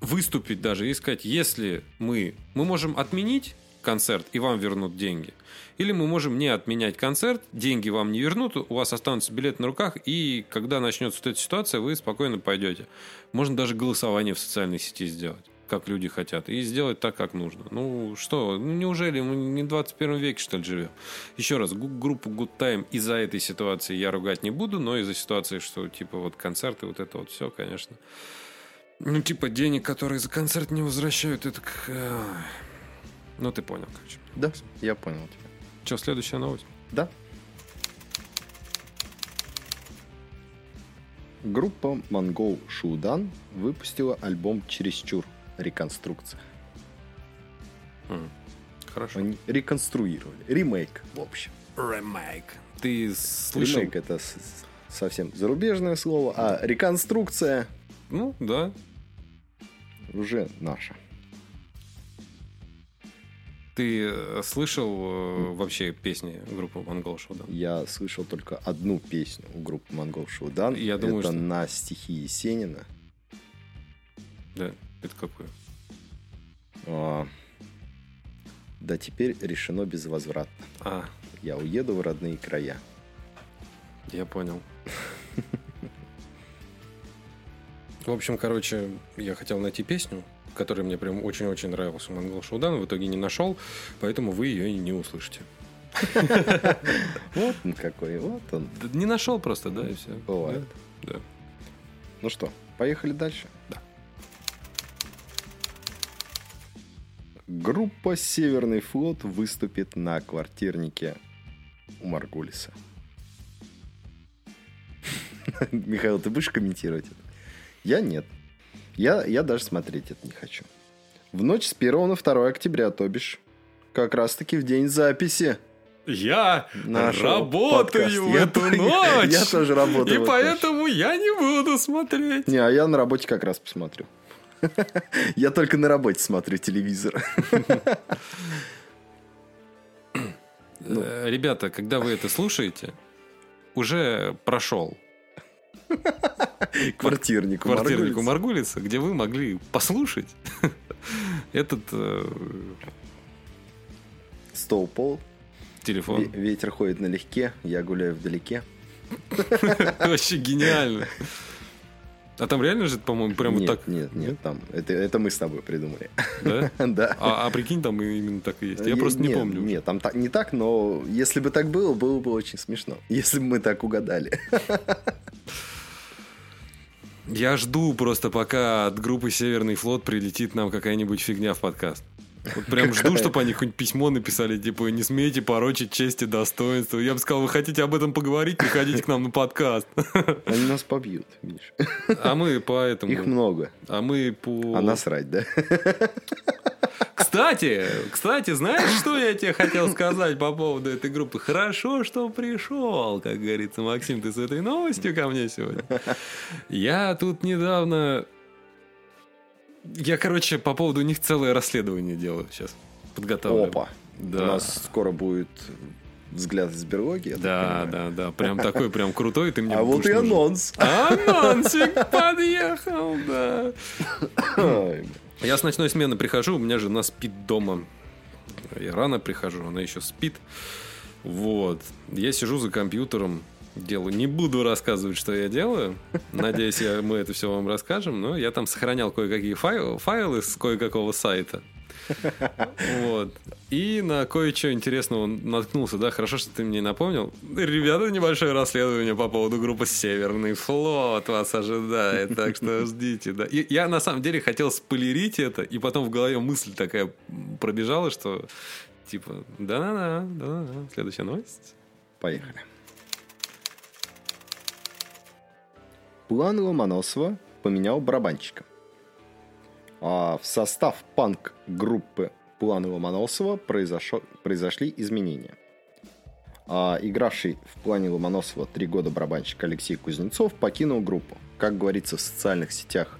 выступить даже и сказать, если мы, мы можем отменить концерт и вам вернут деньги, или мы можем не отменять концерт, деньги вам не вернут, у вас останутся билеты на руках, и когда начнется вот эта ситуация, вы спокойно пойдете. Можно даже голосование в социальной сети сделать. как люди хотят, и сделать так, как нужно. Ну что, ну, неужели мы не в 21 веке, что ли, живем? Еще раз, группу Good Time из-за этой ситуации я ругать не буду, но из-за ситуации, что типа вот концерты, вот это вот все, конечно. Ну, типа денег, которые за концерт не возвращают, это... к- ай. Ну, ты понял, короче. Да, я понял тебя. Что, следующая новость? Да. Группа Монгол Шудан выпустила альбом «Чересчур. Реконструкция». Хорошо. Они реконструировали. Ремейк, в общем. Ремейк. Ты слышал? Ремейк это совсем зарубежное слово, а реконструкция Ну, да. уже наша. Ты слышал э, вообще песни группы Монгол Шоу, да? Я слышал только одну песню группы Монгол Шудан. Я думаю, это что- на стихи Есенина. Да. Это какую? А, Да теперь решено безвозвратно. А, Я уеду в родные края. я понял. В общем, короче, я хотел найти песню, которая мне прям очень-очень нравилась у Монгол Шоудан, в итоге не нашел, поэтому вы ее и не услышите. Вот он какой, вот он. Не нашел просто, да, и все. Бывает. Да. да. Ну что, поехали дальше? Да. Группа «Северный флот» выступит на квартирнике у Маргулиса. Михаил, ты будешь комментировать это? Я нет. Я, я даже смотреть это не хочу. В ночь с 1 на 2 октября, то бишь, как раз-таки в день записи Я нашего работаю подкаста. в Я эту тоже- ночь. Я тоже работаю. И в эту ночь. поэтому я не буду смотреть. Не, а я на работе как раз посмотрю. Я только на работе смотрю телевизор. Э, Ребята, когда вы это слушаете, уже прошел Квартирник. у квартирник у Маргулиса. Маргулиса, где вы могли послушать этот э, Стол пол. телефон. ве- Ветер ходит налегке. Я гуляю вдалеке. Вообще гениально. А там реально же, по-моему, прям вот нет, так, нет, нет, там. Это, это мы с тобой придумали. да? Да. А, а прикинь, там именно так и есть. Я Е- просто не нет, помню. Нет, там та- не так, но если бы так было, было бы очень смешно. Если бы мы так угадали. Я жду просто, пока от группы Северный флот прилетит нам какая-нибудь фигня в подкаст. Вот прям жду, чтобы они хоть письмо написали, типа, не смейте порочить честь и достоинство. Я бы сказал, вы хотите об этом поговорить, приходите к нам на подкаст. Они нас побьют, видишь. А мы поэтому... Их много. А мы по... А насрать, да? Кстати, кстати, знаешь, что я тебе хотел сказать по поводу этой группы? Хорошо, что пришел, как говорится, Максим, ты с этой новостью ко мне сегодня. Я тут недавно... Я, короче, по поводу них целое расследование делаю сейчас. Подготовлю. Опа. Да. У нас скоро будет взгляд из берлоги. Да, да, да. Прям такой, прям крутой, ты мне А вот и анонс. Анонсик подъехал, да. Ой, Я с ночной смены прихожу, у меня жена спит дома. Я рано прихожу, она еще спит. Вот. Я сижу за компьютером, делаю. Не буду рассказывать, что я делаю. Надеюсь, я, мы это все вам расскажем. Но я там сохранял кое-какие файлы, файлы с кое-какого сайта. Вот. И на кое-что интересного наткнулся, да, хорошо, что ты мне напомнил. Ребята, небольшое расследование по поводу группы Северный флот вас ожидает, так что ждите, да. И я на самом деле хотел спойлерить это, и потом в голове мысль такая пробежала, что типа, да-да-да, да-да-да, следующая новость. Поехали. План Ломоносова поменял барабанщика. А в состав панк-группы Плана Ломоносова произошел, произошли изменения. А игравший в плане Ломоносова три года барабанщик Алексей Кузнецов покинул группу. Как говорится в социальных сетях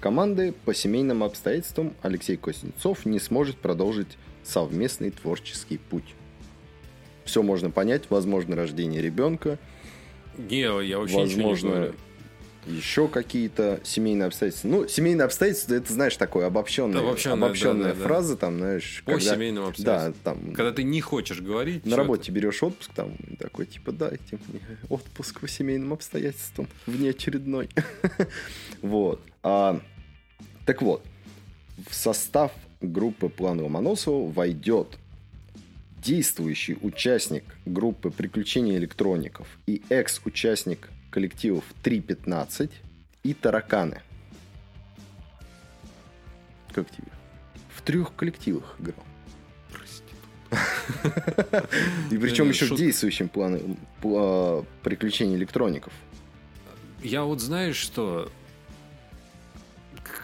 команды, по семейным обстоятельствам Алексей Кузнецов не сможет продолжить совместный творческий путь. Все можно понять, возможно рождение ребенка, Не, я вообще ничего не возможно, говорю. Еще какие-то семейные обстоятельства. Ну, семейные обстоятельства, это, знаешь, такое обобщенная, Да, обобщенная, обобщенная да, да, да. фраза, там, знаешь, По когда- семейным Да, обстоятельствам. там, Когда ты не хочешь говорить. на работе берешь отпуск, там, такой, типа, дайте мне отпуск по семейным обстоятельствам, внеочередной. Вот. А, так вот, в состав группы План Ломоносова войдет действующий участник группы «Приключения электроников» и экс-участник коллективов 3.15 и «Тараканы». Как тебе? В трех коллективах играл. И причем Не, еще в действующем плане пла- приключений электроников. Я вот знаешь что?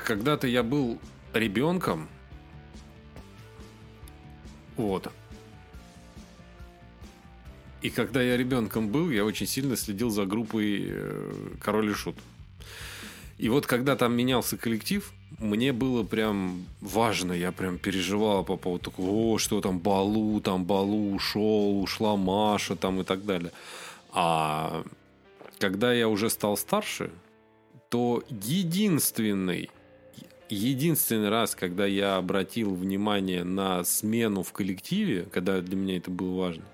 Когда-то я был ребенком. Вот. И когда я ребенком был, я очень сильно следил за группой э, Король и Шут. И вот когда там менялся коллектив, мне было прям важно, я прям переживал по поводу такого, о, что там Балу, там Балу ушел, ушла Маша там и так далее. А когда я уже стал старше, то единственный, единственный раз, когда я обратил внимание на смену в коллективе, когда для меня это было важно,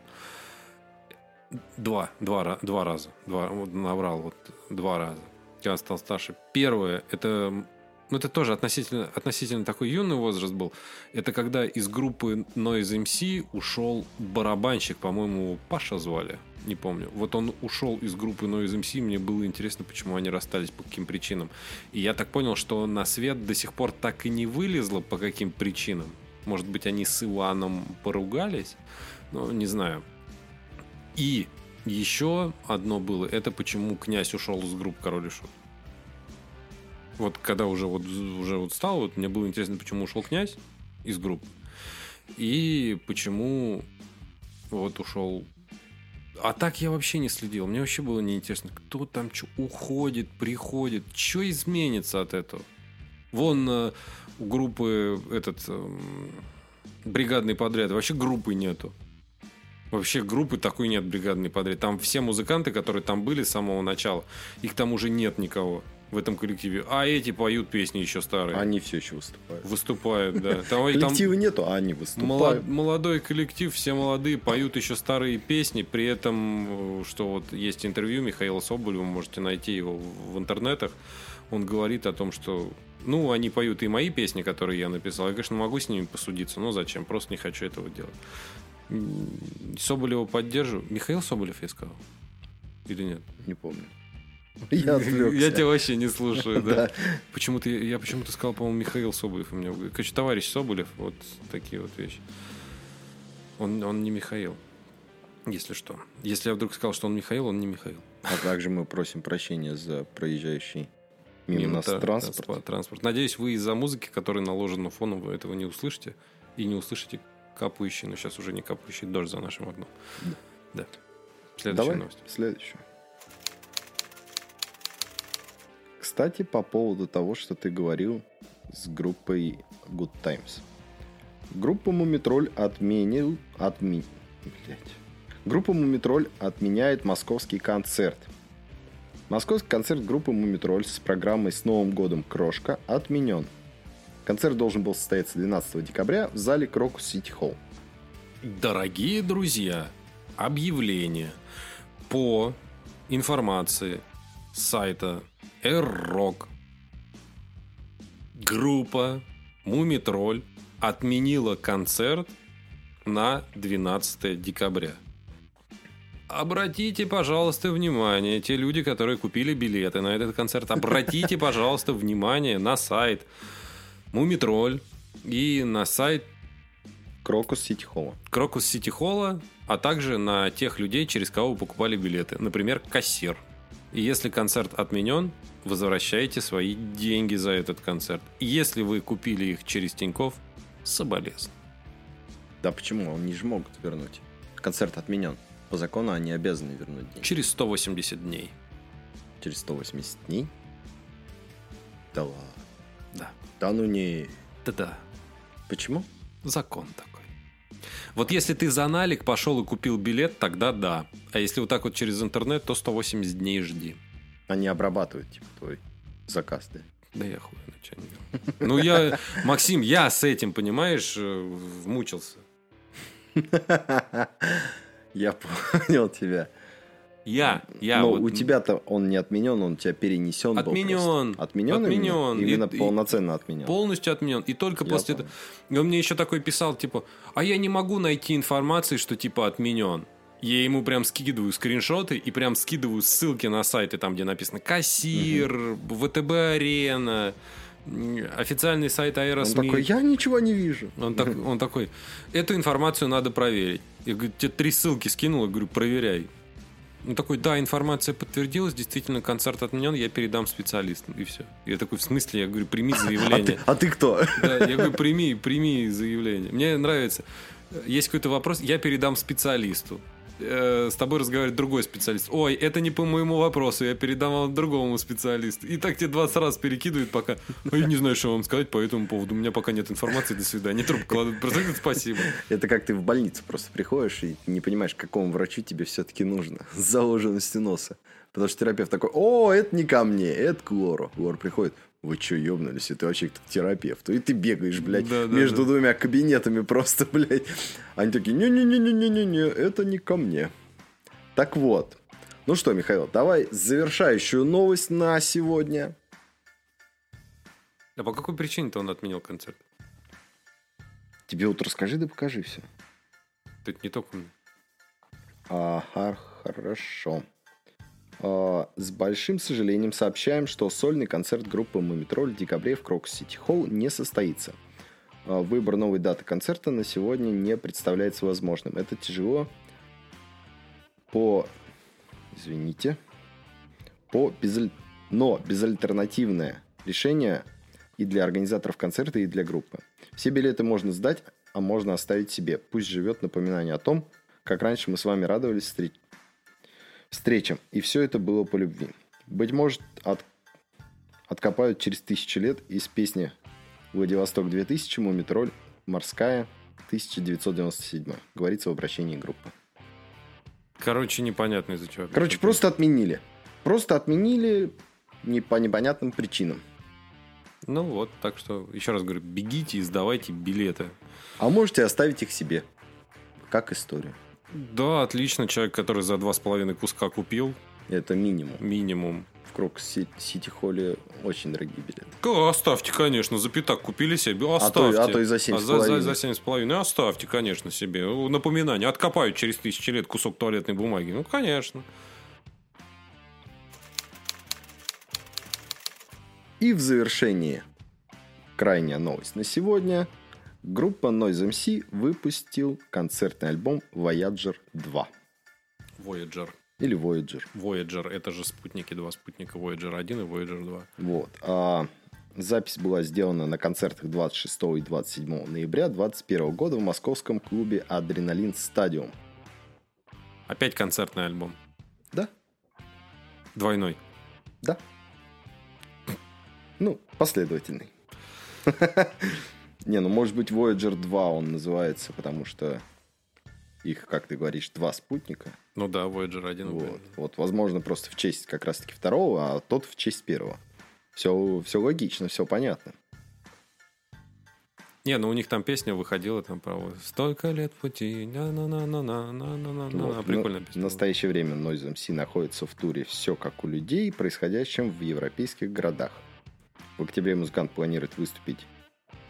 два, два, два раза, два, вот набрал вот два раза, когда стал старше. Первое, это, ну это тоже относительно, относительно такой юный возраст был, это когда из группы Noise MC ушел барабанщик, по-моему, Паша звали, не помню. Вот он ушел из группы Noise MC, мне было интересно, почему они расстались, по каким причинам. И я так понял, что на свет до сих пор так и не вылезло, по каким причинам. Может быть, они с Иваном поругались, но не знаю. И еще одно было, это почему князь ушел из группы Король и Шут. Вот когда уже вот, уже вот стал, вот мне было интересно, почему ушел князь из группы. И почему вот ушел... А так я вообще не следил. Мне вообще было неинтересно, кто там что уходит, приходит, что изменится от этого. Вон э, у группы этот эм, бригадный подряд вообще группы нету. Вообще группы такой нет бригадный подряд. Там все музыканты, которые там были с самого начала, их там уже нет никого в этом коллективе. А эти поют песни еще старые. Они все еще выступают. Выступают, да. Там, там Коллектива нету, а они молод- выступают. молодой коллектив, все молодые, поют еще старые песни. При этом, э, что вот есть интервью Михаила Соболева, можете найти его в интернетах. Он говорит о том, что ну, они поют и мои песни, которые я написал. Я, конечно, могу с ними посудиться, но зачем? Просто не хочу этого делать. Соболева поддерживаю. Михаил Соболев, я сказал? Или нет? Не помню. Я. Я тебя вообще не слушаю, да. Почему-то я почему-то сказал, по-моему, Михаил Соболев у меня. Короче, товарищ Соболев, вот такие вот вещи. Он, он не Михаил. Если что. Если я вдруг сказал, что он Михаил, он не Михаил. А также мы просим прощения за проезжающий мимо нас та- транспорт. транспорт. Надеюсь, вы из-за музыки, которая наложена фоном, вы этого не услышите. И не услышите капающий, но сейчас уже не капающий дождь за нашим окном. Да. Следующая Давай новость. следующую. Кстати, по поводу того, что ты говорил с группой Good Times. Группа Мумитроль отменил... Отми... Блядь. Группа Мумитроль отменяет московский концерт. Московский концерт группы Мумитроль с программой «С Новым годом Крошка» отменен. Концерт должен был состояться 12 декабря в зале Крокус Сити Холл. Дорогие друзья, объявление по информации сайта R-Rock. Группа Мумитроль отменила концерт на 12 декабря. Обратите, пожалуйста, внимание, те люди, которые купили билеты на этот концерт, обратите, пожалуйста, внимание на сайт Мумитроль и на сайт Крокус Сити Холла. Крокус Сити Холла, а также на тех людей, через кого вы покупали билеты. Например, кассир. И если концерт отменен, возвращайте свои деньги за этот концерт. И если вы купили их через Тиньков, соболезную. Да почему? Они же могут вернуть. Концерт отменен. По закону они обязаны вернуть деньги. Через 180 дней. Через 180 дней? Да ладно. Да. Да ну не... Да-да. Почему? Закон такой. Вот если ты за налик пошел и купил билет, тогда да. А если вот так вот через интернет, то 180 дней жди. Они обрабатывают, типа, твой заказ, да? Да я хуй на чё не. Ну, я, Максим, я с этим, понимаешь, э, вмучился. Я понял тебя. Я, я. Но вот- у тебя-то он не отменен, он у тебя перенесен Отменен. был. Отменен Отменен. именно? Именно И- полноценно отменен. Полностью отменен. И только Я после этого... И он мне еще такой писал, типа, а я не могу найти информации, что типа отменен. Я ему прям скидываю скриншоты и прям скидываю ссылки на сайты, там, где написано «Кассир», «ВТБ-арена», м, официальный сайт Он Аэросмит. такой, я ничего не вижу. Он, так- он такой, эту информацию надо проверить. Я говорю, тебе три ссылки скинул, я говорю, проверяй. Он такой, да, информация подтвердилась, действительно, концерт отменен, я передам специалистам, и все. Я такой, в смысле? Я говорю, прими А ты, заявление. а ты кто? Да, я говорю, прими, прими заявление. Мне нравится. Есть какой-то вопрос, я передам специалисту. Э, С тобой разговаривает другой специалист. Ой, это не по моему вопросу, я передам вам другому специалисту. И так тебе 20 раз перекидывают, пока... «А Я не знаю, что вам сказать по этому поводу. У меня пока нет информации, до свидания. Трубку кладут. Просто спасибо. Это как ты в больницу просто приходишь и не понимаешь, какому врачу тебе все-таки нужно. С заложенностью носа. Потому что терапевт такой, о, это не ко мне, это к Лору. Лор приходит, вы что, ебнулись, это вообще к терапевту. И ты бегаешь, блядь, Да, да, между да. двумя кабинетами просто, блядь. Они такие, не-не-не-не-не-не, это не ко мне. Так вот. Ну что, Михаил, давай завершающую новость на сегодня. А по какой причине-то он отменил концерт? Тебе вот расскажи да покажи все. Это не только мне. Ага, хорошо. А, С большим сожалением сообщаем, что сольный концерт группы Мумитроль в декабре в Крокус Сити Холл не состоится. А, Выбор новой даты концерта на сегодня не представляется возможным. Это тяжело по... Извините. По безаль- Но безальтернативное решение и для организаторов концерта, и для группы. Все билеты можно сдать, а можно оставить себе. Пусть живет напоминание о том, как раньше мы с вами радовались встреч- встречам. И все это было по любви. Быть может, от- откопают через тысячи лет из песни «Владивосток 2000» «Мумитроль», «Морская», 1997. Говорится в обращении группы. Короче, непонятно из-за чего. Короче, просто отменили. Просто отменили не по непонятным причинам. Ну вот, так что, еще раз говорю, бегите и сдавайте билеты. А можете оставить их себе. Как историю. Да, отлично. Человек, который за два с половиной куска купил, Это минимум. минимум. В Крокус Си- Сити Холле очень дорогие билеты. Да, оставьте, конечно, за пятак купили себе, А оставьте. то, а то и за А за, за, половиной. за семь с половиной оставьте, конечно, себе. Напоминание. Откопают через тысячи лет кусок туалетной бумаги. Ну, конечно. И в завершении крайняя новость на сегодня. Группа Noise MC выпустил концертный альбом Voyager 2. Voyager. Или Voyager. Voyager. Это же спутники, два спутника. Voyager 1 и Voyager 2. Вот. А запись была сделана на концертах 26 и 27 ноября 2021 года в московском клубе Адреналин Стадиум. Опять концертный альбом. Да? Двойной. Да. Ну, последовательный. Не, ну может быть Voyager 2 он называется, потому что их, как ты говоришь, два спутника. Ну да, Voyager 1 и Вот, вот, возможно, просто в честь как раз-таки второго, а тот в честь первого. Все, все логично, все понятно. Не, ну у них там песня выходила там про вот «Столько лет пути». на на на на на на на на Вот. на Прикольная Ну, песня. В настоящее время Noise MC находится в туре «Все как у людей», происходящем в европейских городах. В октябре музыкант планирует выступить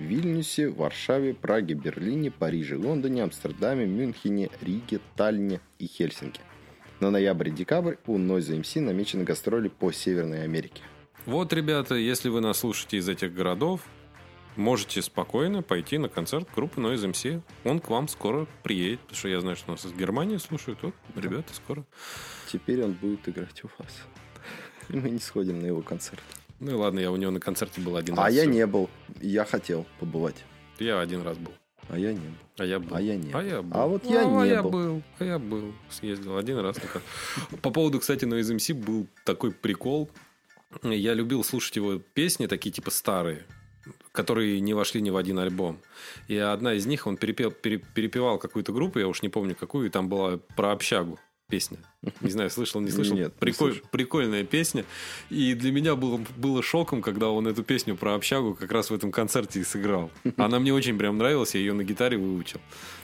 Вильнюсе, Варшаве, Праге, Берлине, Париже, Лондоне, Амстердаме, Мюнхене, Риге, Таллине и Хельсинки. На ноябрь и декабрь у Noise MC намечены гастроли по Северной Америке. Вот, ребята, если вы нас слушаете из этих городов, можете спокойно пойти на концерт группы Noise MC. Он к вам скоро приедет, потому что я знаю, что нас из Германии слушают. Вот, ребята, скоро. Теперь он будет играть у вас. И Мы не сходим на его концерт. Ну и ладно, я у него на концерте был один А раз. я всё. не был. Я хотел побывать. Я один раз был. А я не был. А я был. А я не А был. я был. А вот я а не я был. был. А я был. Съездил один раз. только. По поводу, кстати, Noise MC был такой прикол. Я любил слушать его песни, такие типа старые, которые не вошли ни в один альбом. И одна из них, он перепел, пере- перепевал какую-то группу, я уж не помню какую, и там была про общагу. Песня. Не знаю, слышал, не слышал. Нет, не Приколь- слышал. Прикольная песня. И для меня было, было шоком, когда он эту песню про общагу как раз в этом концерте и сыграл. Она мне очень прям нравилась, я ее на гитаре выучил.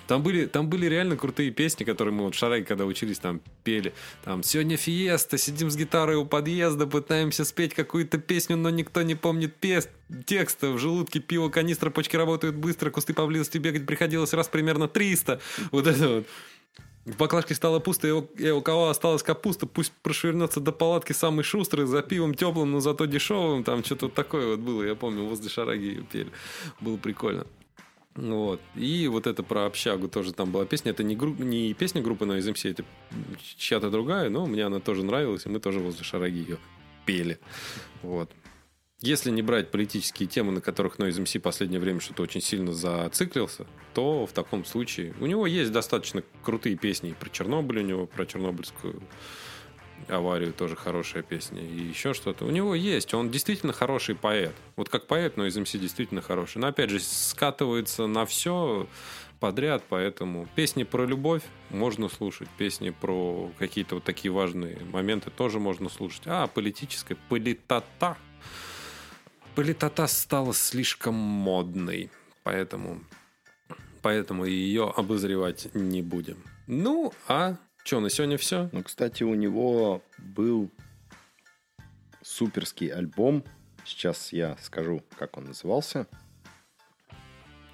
Там были, там были реально крутые песни, которые мы вот в Шарай, когда учились, там пели. Там «Сегодня фиеста, сидим с гитарой у подъезда, пытаемся спеть какую-то песню, но никто не помнит пес... текста. В желудке пиво, канистра, почки работают быстро, кусты поблизости бегать приходилось раз примерно 300». Вот это вот. В баклажке стало пусто, и у- кого осталась капуста, пусть прошвырнется до палатки самый шустрый, за пивом теплым, но зато дешевым. Там что-то такое вот было, я помню, возле Шараги пели. Было прикольно. Вот. И вот это про общагу тоже там была песня. Это не, гру- не песня группы Noise MC, это чья-то другая, но мне она тоже нравилась, и мы тоже возле Шараги ее пели. Вот. Если не брать политические темы, на которых Noise MC последнее время что-то очень сильно зациклился, то в таком случае у него есть достаточно крутые песни про Чернобыль у него, про Чернобыльскую аварию тоже хорошая песня и еще что-то. У него есть, он действительно хороший поэт. Вот как поэт, но из МС действительно хороший. Но опять же, скатывается на все подряд, поэтому песни про любовь можно слушать, песни про какие-то вот такие важные моменты тоже можно слушать. А политическая политота. Политота стала слишком модной, поэтому, поэтому ее обозревать не будем. Ну, а что, на сегодня все? Ну, кстати, у него был суперский альбом. Сейчас я скажу, как он назывался.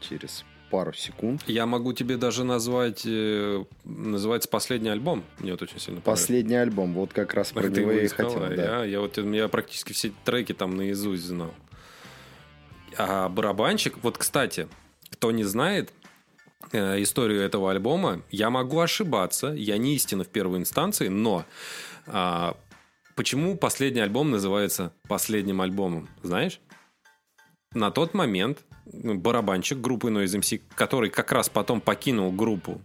Через пару секунд. Я могу тебе даже назвать, э, называется последний альбом. Мне вот очень сильно. Последний альбом. Вот как раз про ты него его я и хотел. а да. я, я вот я практически все треки там наизусть знал. А барабанщик, вот кстати, кто не знает э, историю этого альбома, я могу ошибаться, я не истина в первой инстанции, но а, почему последний альбом называется последним альбомом, знаешь? На тот момент ну, барабанщик группы Noise MC, который как раз потом покинул группу,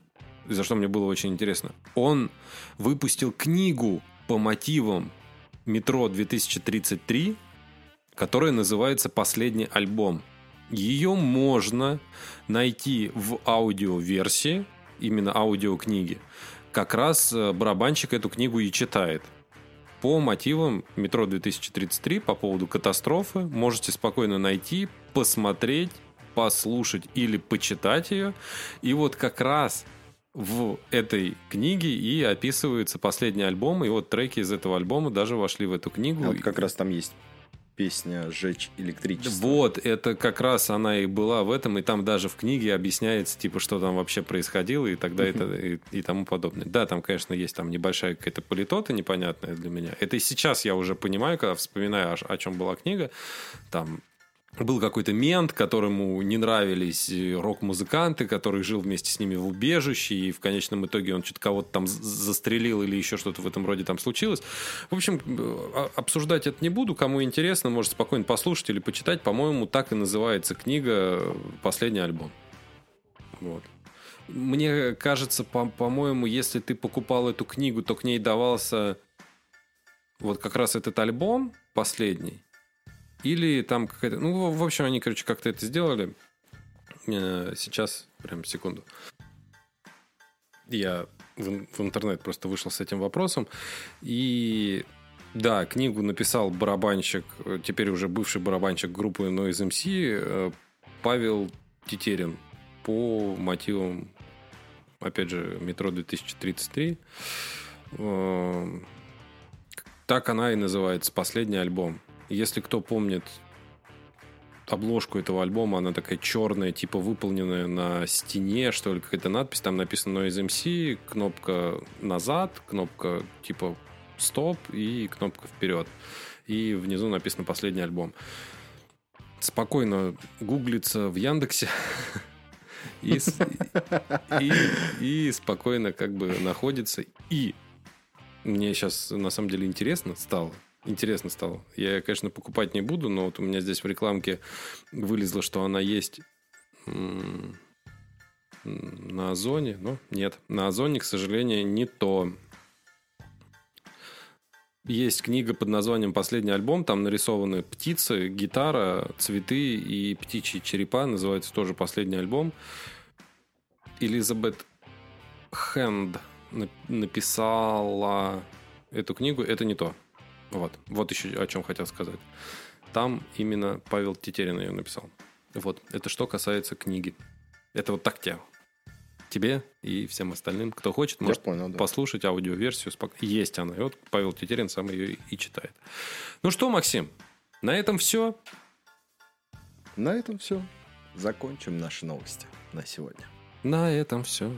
за что мне было очень интересно, он выпустил книгу по мотивам «Метро 2033», которая называется «Последний альбом». Ее можно найти в аудиоверсии, именно аудиокниги. Как раз э, барабанщик эту книгу и читает. По мотивам «Метро 2033» по поводу катастрофы можете спокойно найти, посмотреть, послушать или почитать ее. И вот как раз в этой книге и описывается последний альбом, и вот треки из этого альбома даже вошли в эту книгу. А Вот как раз там есть песня «Сжечь электричество». Вот, это как раз она и была в этом, и там даже в книге объясняется, типа, что там вообще происходило, и тогда это и, и тому подобное. Да, там, конечно, есть там небольшая какая-то политота непонятная для меня. Это и сейчас я уже понимаю, когда вспоминаю, о, о чем была книга. Там был какой-то мент, которому не нравились э, рок-музыканты, который жил вместе с ними в убежище, и в конечном итоге он что-то кого-то там застрелил или еще что-то в этом роде там случилось. В общем, э, а- обсуждать это не буду. Кому интересно, может спокойно послушать или почитать. По-моему, так и называется книга «Последний альбом». Вот. Мне кажется, по- по-моему, если ты покупал эту книгу, то к ней давался вот как раз этот альбом последний. Или там какая-то... Ну, в общем, они, короче, как-то это сделали. Э, Сейчас, прям секунду. Я в, ин- в интернет просто вышел с этим вопросом. И да, книгу написал барабанщик, э, теперь уже бывший барабанщик группы Noise MC э, Павел Тетерин по мотивам, опять же, метро 2033. Э, Так она и называется, последний альбом. Если кто помнит обложку этого альбома, она такая черная, типа выполненная на стене, что ли, какая-то надпись, там написано Noise MC, кнопка назад, кнопка типа стоп и кнопка вперед. И внизу написано последний альбом. Спокойно гуглится в Яндексе и, и, и спокойно как бы находится. И мне сейчас на самом деле интересно стало. Интересно стало. Я, конечно, покупать не буду, но вот у меня здесь в рекламке вылезло, что она есть на Озоне. Но нет, на Озоне, к сожалению, не то. Есть книга под названием «Последний альбом». Там нарисованы птицы, гитара, цветы и птичьи черепа. Называется тоже «Последний альбом». Элизабет Хэнд на- написала эту книгу, это не то. Вот. Вот еще о чем хотел сказать. Там именно Павел Тетерин ее написал. Вот. Это что касается книги. Это вот так тебе. Тебе и всем остальным, кто хочет, Я может понял, да. послушать аудиоверсию. Есть она. И вот Павел Тетерин сам ее и читает. Ну что, Максим, на этом все. На этом все. Закончим наши новости на сегодня. На этом все.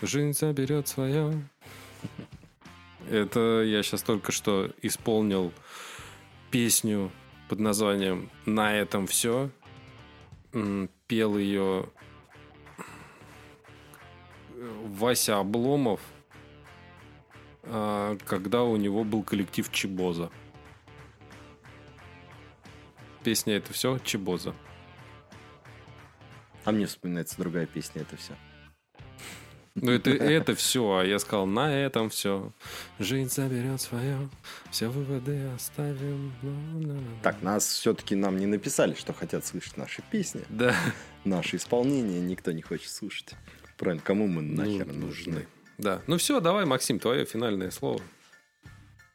Жизнь заберет свое. Это я сейчас только что исполнил песню под названием «На этом все». Пел ее Вася Обломов, а, когда у него был коллектив Чебоза. Песня «Это все» Чебоза. А мне вспоминается другая песня, это все. Ну, это, это все, а я сказал, на этом все. Жизнь заберет свое, все выводы оставим. Так, нас все-таки нам не написали, что хотят слышать наши песни. Да. Наше исполнение никто не хочет слушать. Правильно, кому мы нахер Ну, нужны? Да. Ну все, давай, Максим, твое финальное слово.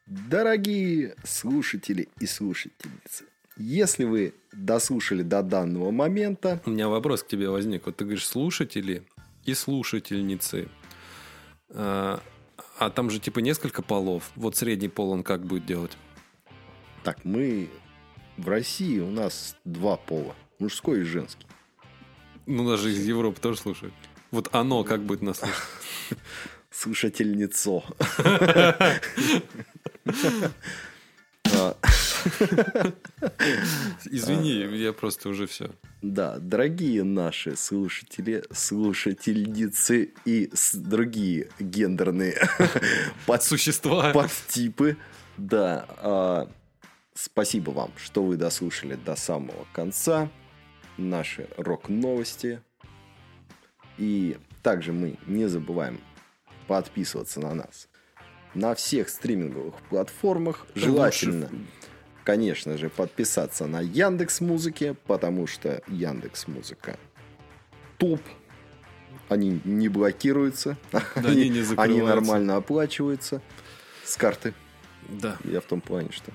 Дорогие слушатели и слушательницы, если вы дослушали до данного момента, У меня вопрос к тебе возник. Вот ты говоришь слушатели и слушательницы. А, а там же типа несколько полов. Вот средний пол он как будет делать? так, мы в России у нас два пола, мужской и женский. Ну, даже из Европы тоже слушают. Вот оно как будет нас слушать? Слушательницо. А, Извини, я просто уже все. Да, дорогие наши слушатели, слушательницы и другие гендерные под- Существа. подтипы, да, а, спасибо вам, что вы дослушали до самого конца наши рок-новости. И также мы не забываем подписываться на нас на всех стриминговых платформах. Желательно, конечно же, подписаться на Яндекс Музыке, потому что Яндекс Музыка топ. Они не блокируются, они не они закрываются. нормально оплачиваются с карты. Да. Я в том плане, что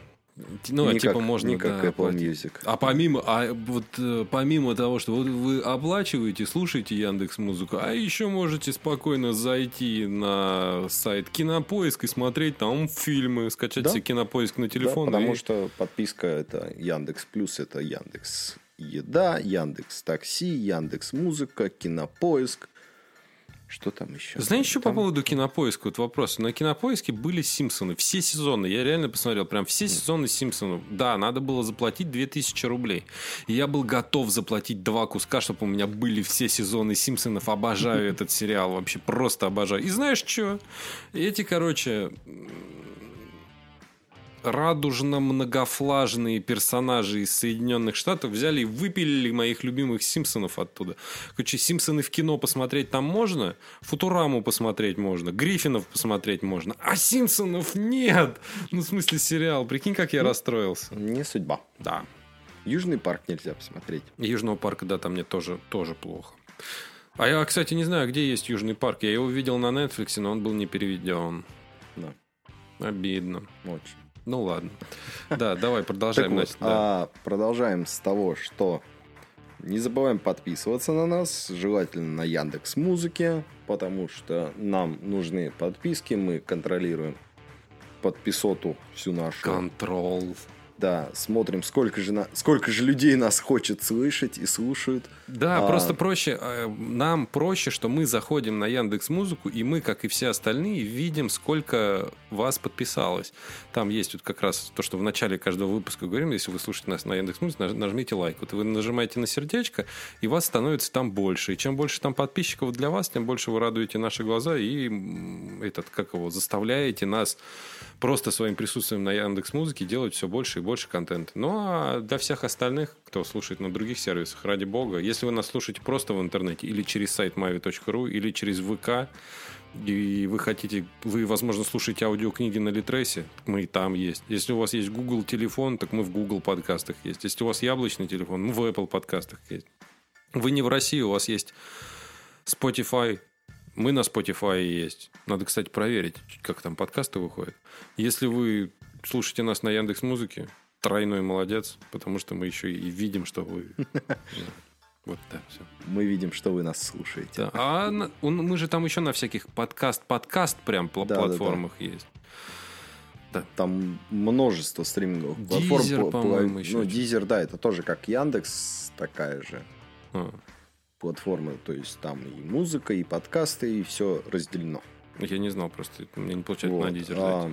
Ну, не типа как- можно не как да, Apple. Music. А помимо, а вот э, помимо того, что вот вы оплачиваете, слушаете Яндекс Музыку, а еще можете спокойно зайти на сайт Кинопоиск и смотреть там фильмы, скачать Да. себе Кинопоиск на Да, телефон. потому и- что подписка это Яндекс Плюс, это Яндекс Еда, Яндекс Такси, Яндекс Музыка, Кинопоиск. Что там еще? Знаешь, по Там- поводу кинопоиска? Вот вопрос. На кинопоиске были Симпсоны. Все сезоны. Я реально посмотрел. Прям все сезоны Симпсонов. Да, надо было заплатить 2000 рублей. И я был готов заплатить два куска, чтобы у меня были все сезоны Симпсонов. Обожаю этот сериал. Вообще просто обожаю. И знаешь что? Эти, короче, радужно-многофлажные персонажи из Соединенных Штатов взяли и выпилили моих любимых Симпсонов оттуда. Короче, Симпсоны в кино посмотреть там можно, Футураму посмотреть можно, Гриффинов посмотреть можно, а Симпсонов нет! Ну, в смысле, сериал. Прикинь, как я расстроился. Не судьба. Да. Южный парк нельзя посмотреть. Южного парка, да, там мне тоже, тоже плохо. А я, кстати, не знаю, где есть Южный парк. Я его видел на Netflix, но он был не переведен. Да, Обидно. очень. Ну ладно. Да, давай продолжаем. вот, Настя, да. а, продолжаем с того, что не забываем подписываться на нас, желательно на Яндекс Музыке, потому что нам нужны подписки, мы контролируем подписоту всю нашу. Контрол. Да, смотрим, сколько же, на- сколько же людей нас хочет слышать и слушают. Да, А. просто проще, э, нам проще, что мы заходим на Яндекс Музыку, и мы, как и все остальные, видим, сколько вас подписалось. Там есть вот как раз то, что в начале каждого выпуска говорим, если вы слушаете нас на Яндекс Музыке, наж- нажмите лайк. Вот вы нажимаете на сердечко, и вас становится там больше. И чем больше там подписчиков для вас, тем больше вы радуете наши глаза и этот, как его, заставляете нас просто своим присутствием на Яндекс Музыке делать все больше и больше контента. Ну а для всех остальных, кто слушает на других сервисах, ради бога, если вы нас слушаете просто в интернете или через сайт mavi.ru, или через ВК, и вы хотите, вы, возможно, слушаете аудиокниги на Литресе, мы и там есть. Если у вас есть Google телефон, так мы в Google подкастах есть. Если у вас яблочный телефон, мы в Apple подкастах есть. Вы не в России, у вас есть Spotify, Мы на Spotify есть. Надо, кстати, проверить, как там подкасты выходят. Если вы слушаете нас на Яндекс Музыке, тройной молодец, потому что мы еще и видим, что вы... Вот, да, все. Мы видим, что вы нас слушаете. Да. А на- он- мы же там еще на всяких подкаст, подкаст прям Да, да, да. платформах есть. Там множество стриминговых Deezer, платформ. по- по-моему, по- еще Ну. Дизер, да, это тоже как Яндекс, такая же А, платформа. То есть там и музыка, и подкасты, и все разделено. я не знал просто. У меня не получается Вот. на дизель А,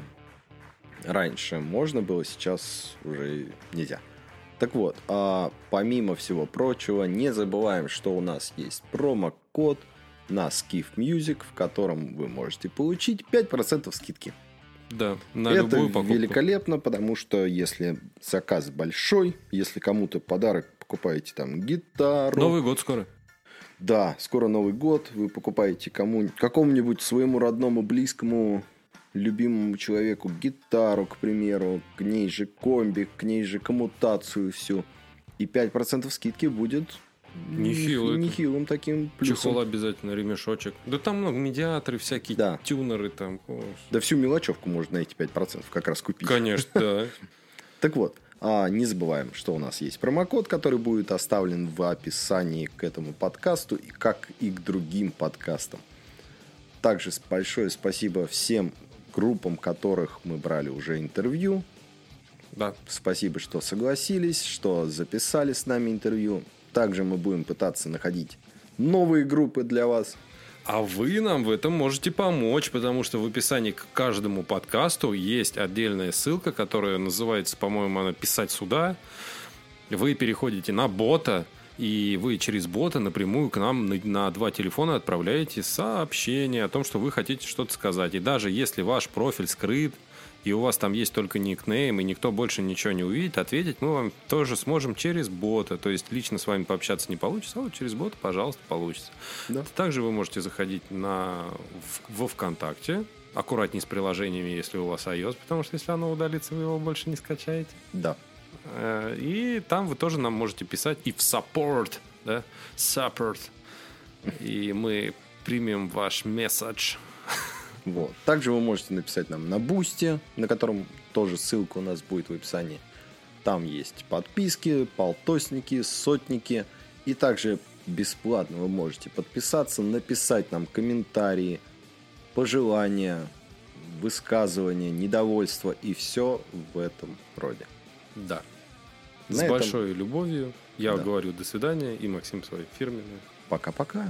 раньше можно было, сейчас уже нельзя. Так вот, а помимо всего прочего, не забываем, что у нас есть промокод на Skiff Music, в котором вы можете получить 5% скидки. Да, на Это любую покупку. великолепно, потому что если заказ большой, если кому-то подарок покупаете там гитару, Новый год скоро. Да, скоро Новый год, вы покупаете кому какому-нибудь своему родному, близкому, любимому человеку гитару, к примеру, к ней же комби, к ней же коммутацию всю. И 5% скидки будет Нехило это. нехилым таким плюсом. Чехол обязательно, ремешочек. Да там много медиаторы, всякие Да. тюнеры там. О, Да всю мелочевку можно на эти 5% как раз купить. Конечно, да. Так вот, а, не забываем, что у нас есть промокод, который будет оставлен в описании к этому подкасту, и как и к другим подкастам. Также большое спасибо всем группам, которых мы брали уже интервью. Да. Спасибо, что согласились, что записали с нами интервью. Также мы будем пытаться находить новые группы для вас. А вы нам в этом можете помочь, потому что в описании к каждому подкасту есть отдельная ссылка, которая называется, по-моему, она «Писать сюда». Вы переходите на бота, и вы через бота напрямую к нам на, два телефона отправляете сообщение о том, что вы хотите что-то сказать. И даже если ваш профиль скрыт, и у вас там есть только никнейм, и никто больше ничего не увидит, ответить мы вам тоже сможем через бота. То есть лично с вами пообщаться не получится, а вот через бота, пожалуйста, получится. Да. Также вы можете заходить на, в- во ВКонтакте. Аккуратней с приложениями, если у вас iOS, потому что если оно удалится, вы его больше не скачаете. Да. Э, И там вы тоже нам можете писать и в support, да, support. И мы примем ваш месседж. Вот. Также вы можете написать нам на Бусте, на котором тоже ссылка у нас будет в описании. Там есть подписки, полтосники, сотники. И также бесплатно вы можете подписаться, написать нам комментарии, пожелания, высказывания, недовольство и все в этом роде. Да. На С этом- большой любовью. Я Да. говорю до свидания, и Максим свой фирменный. Пока-пока.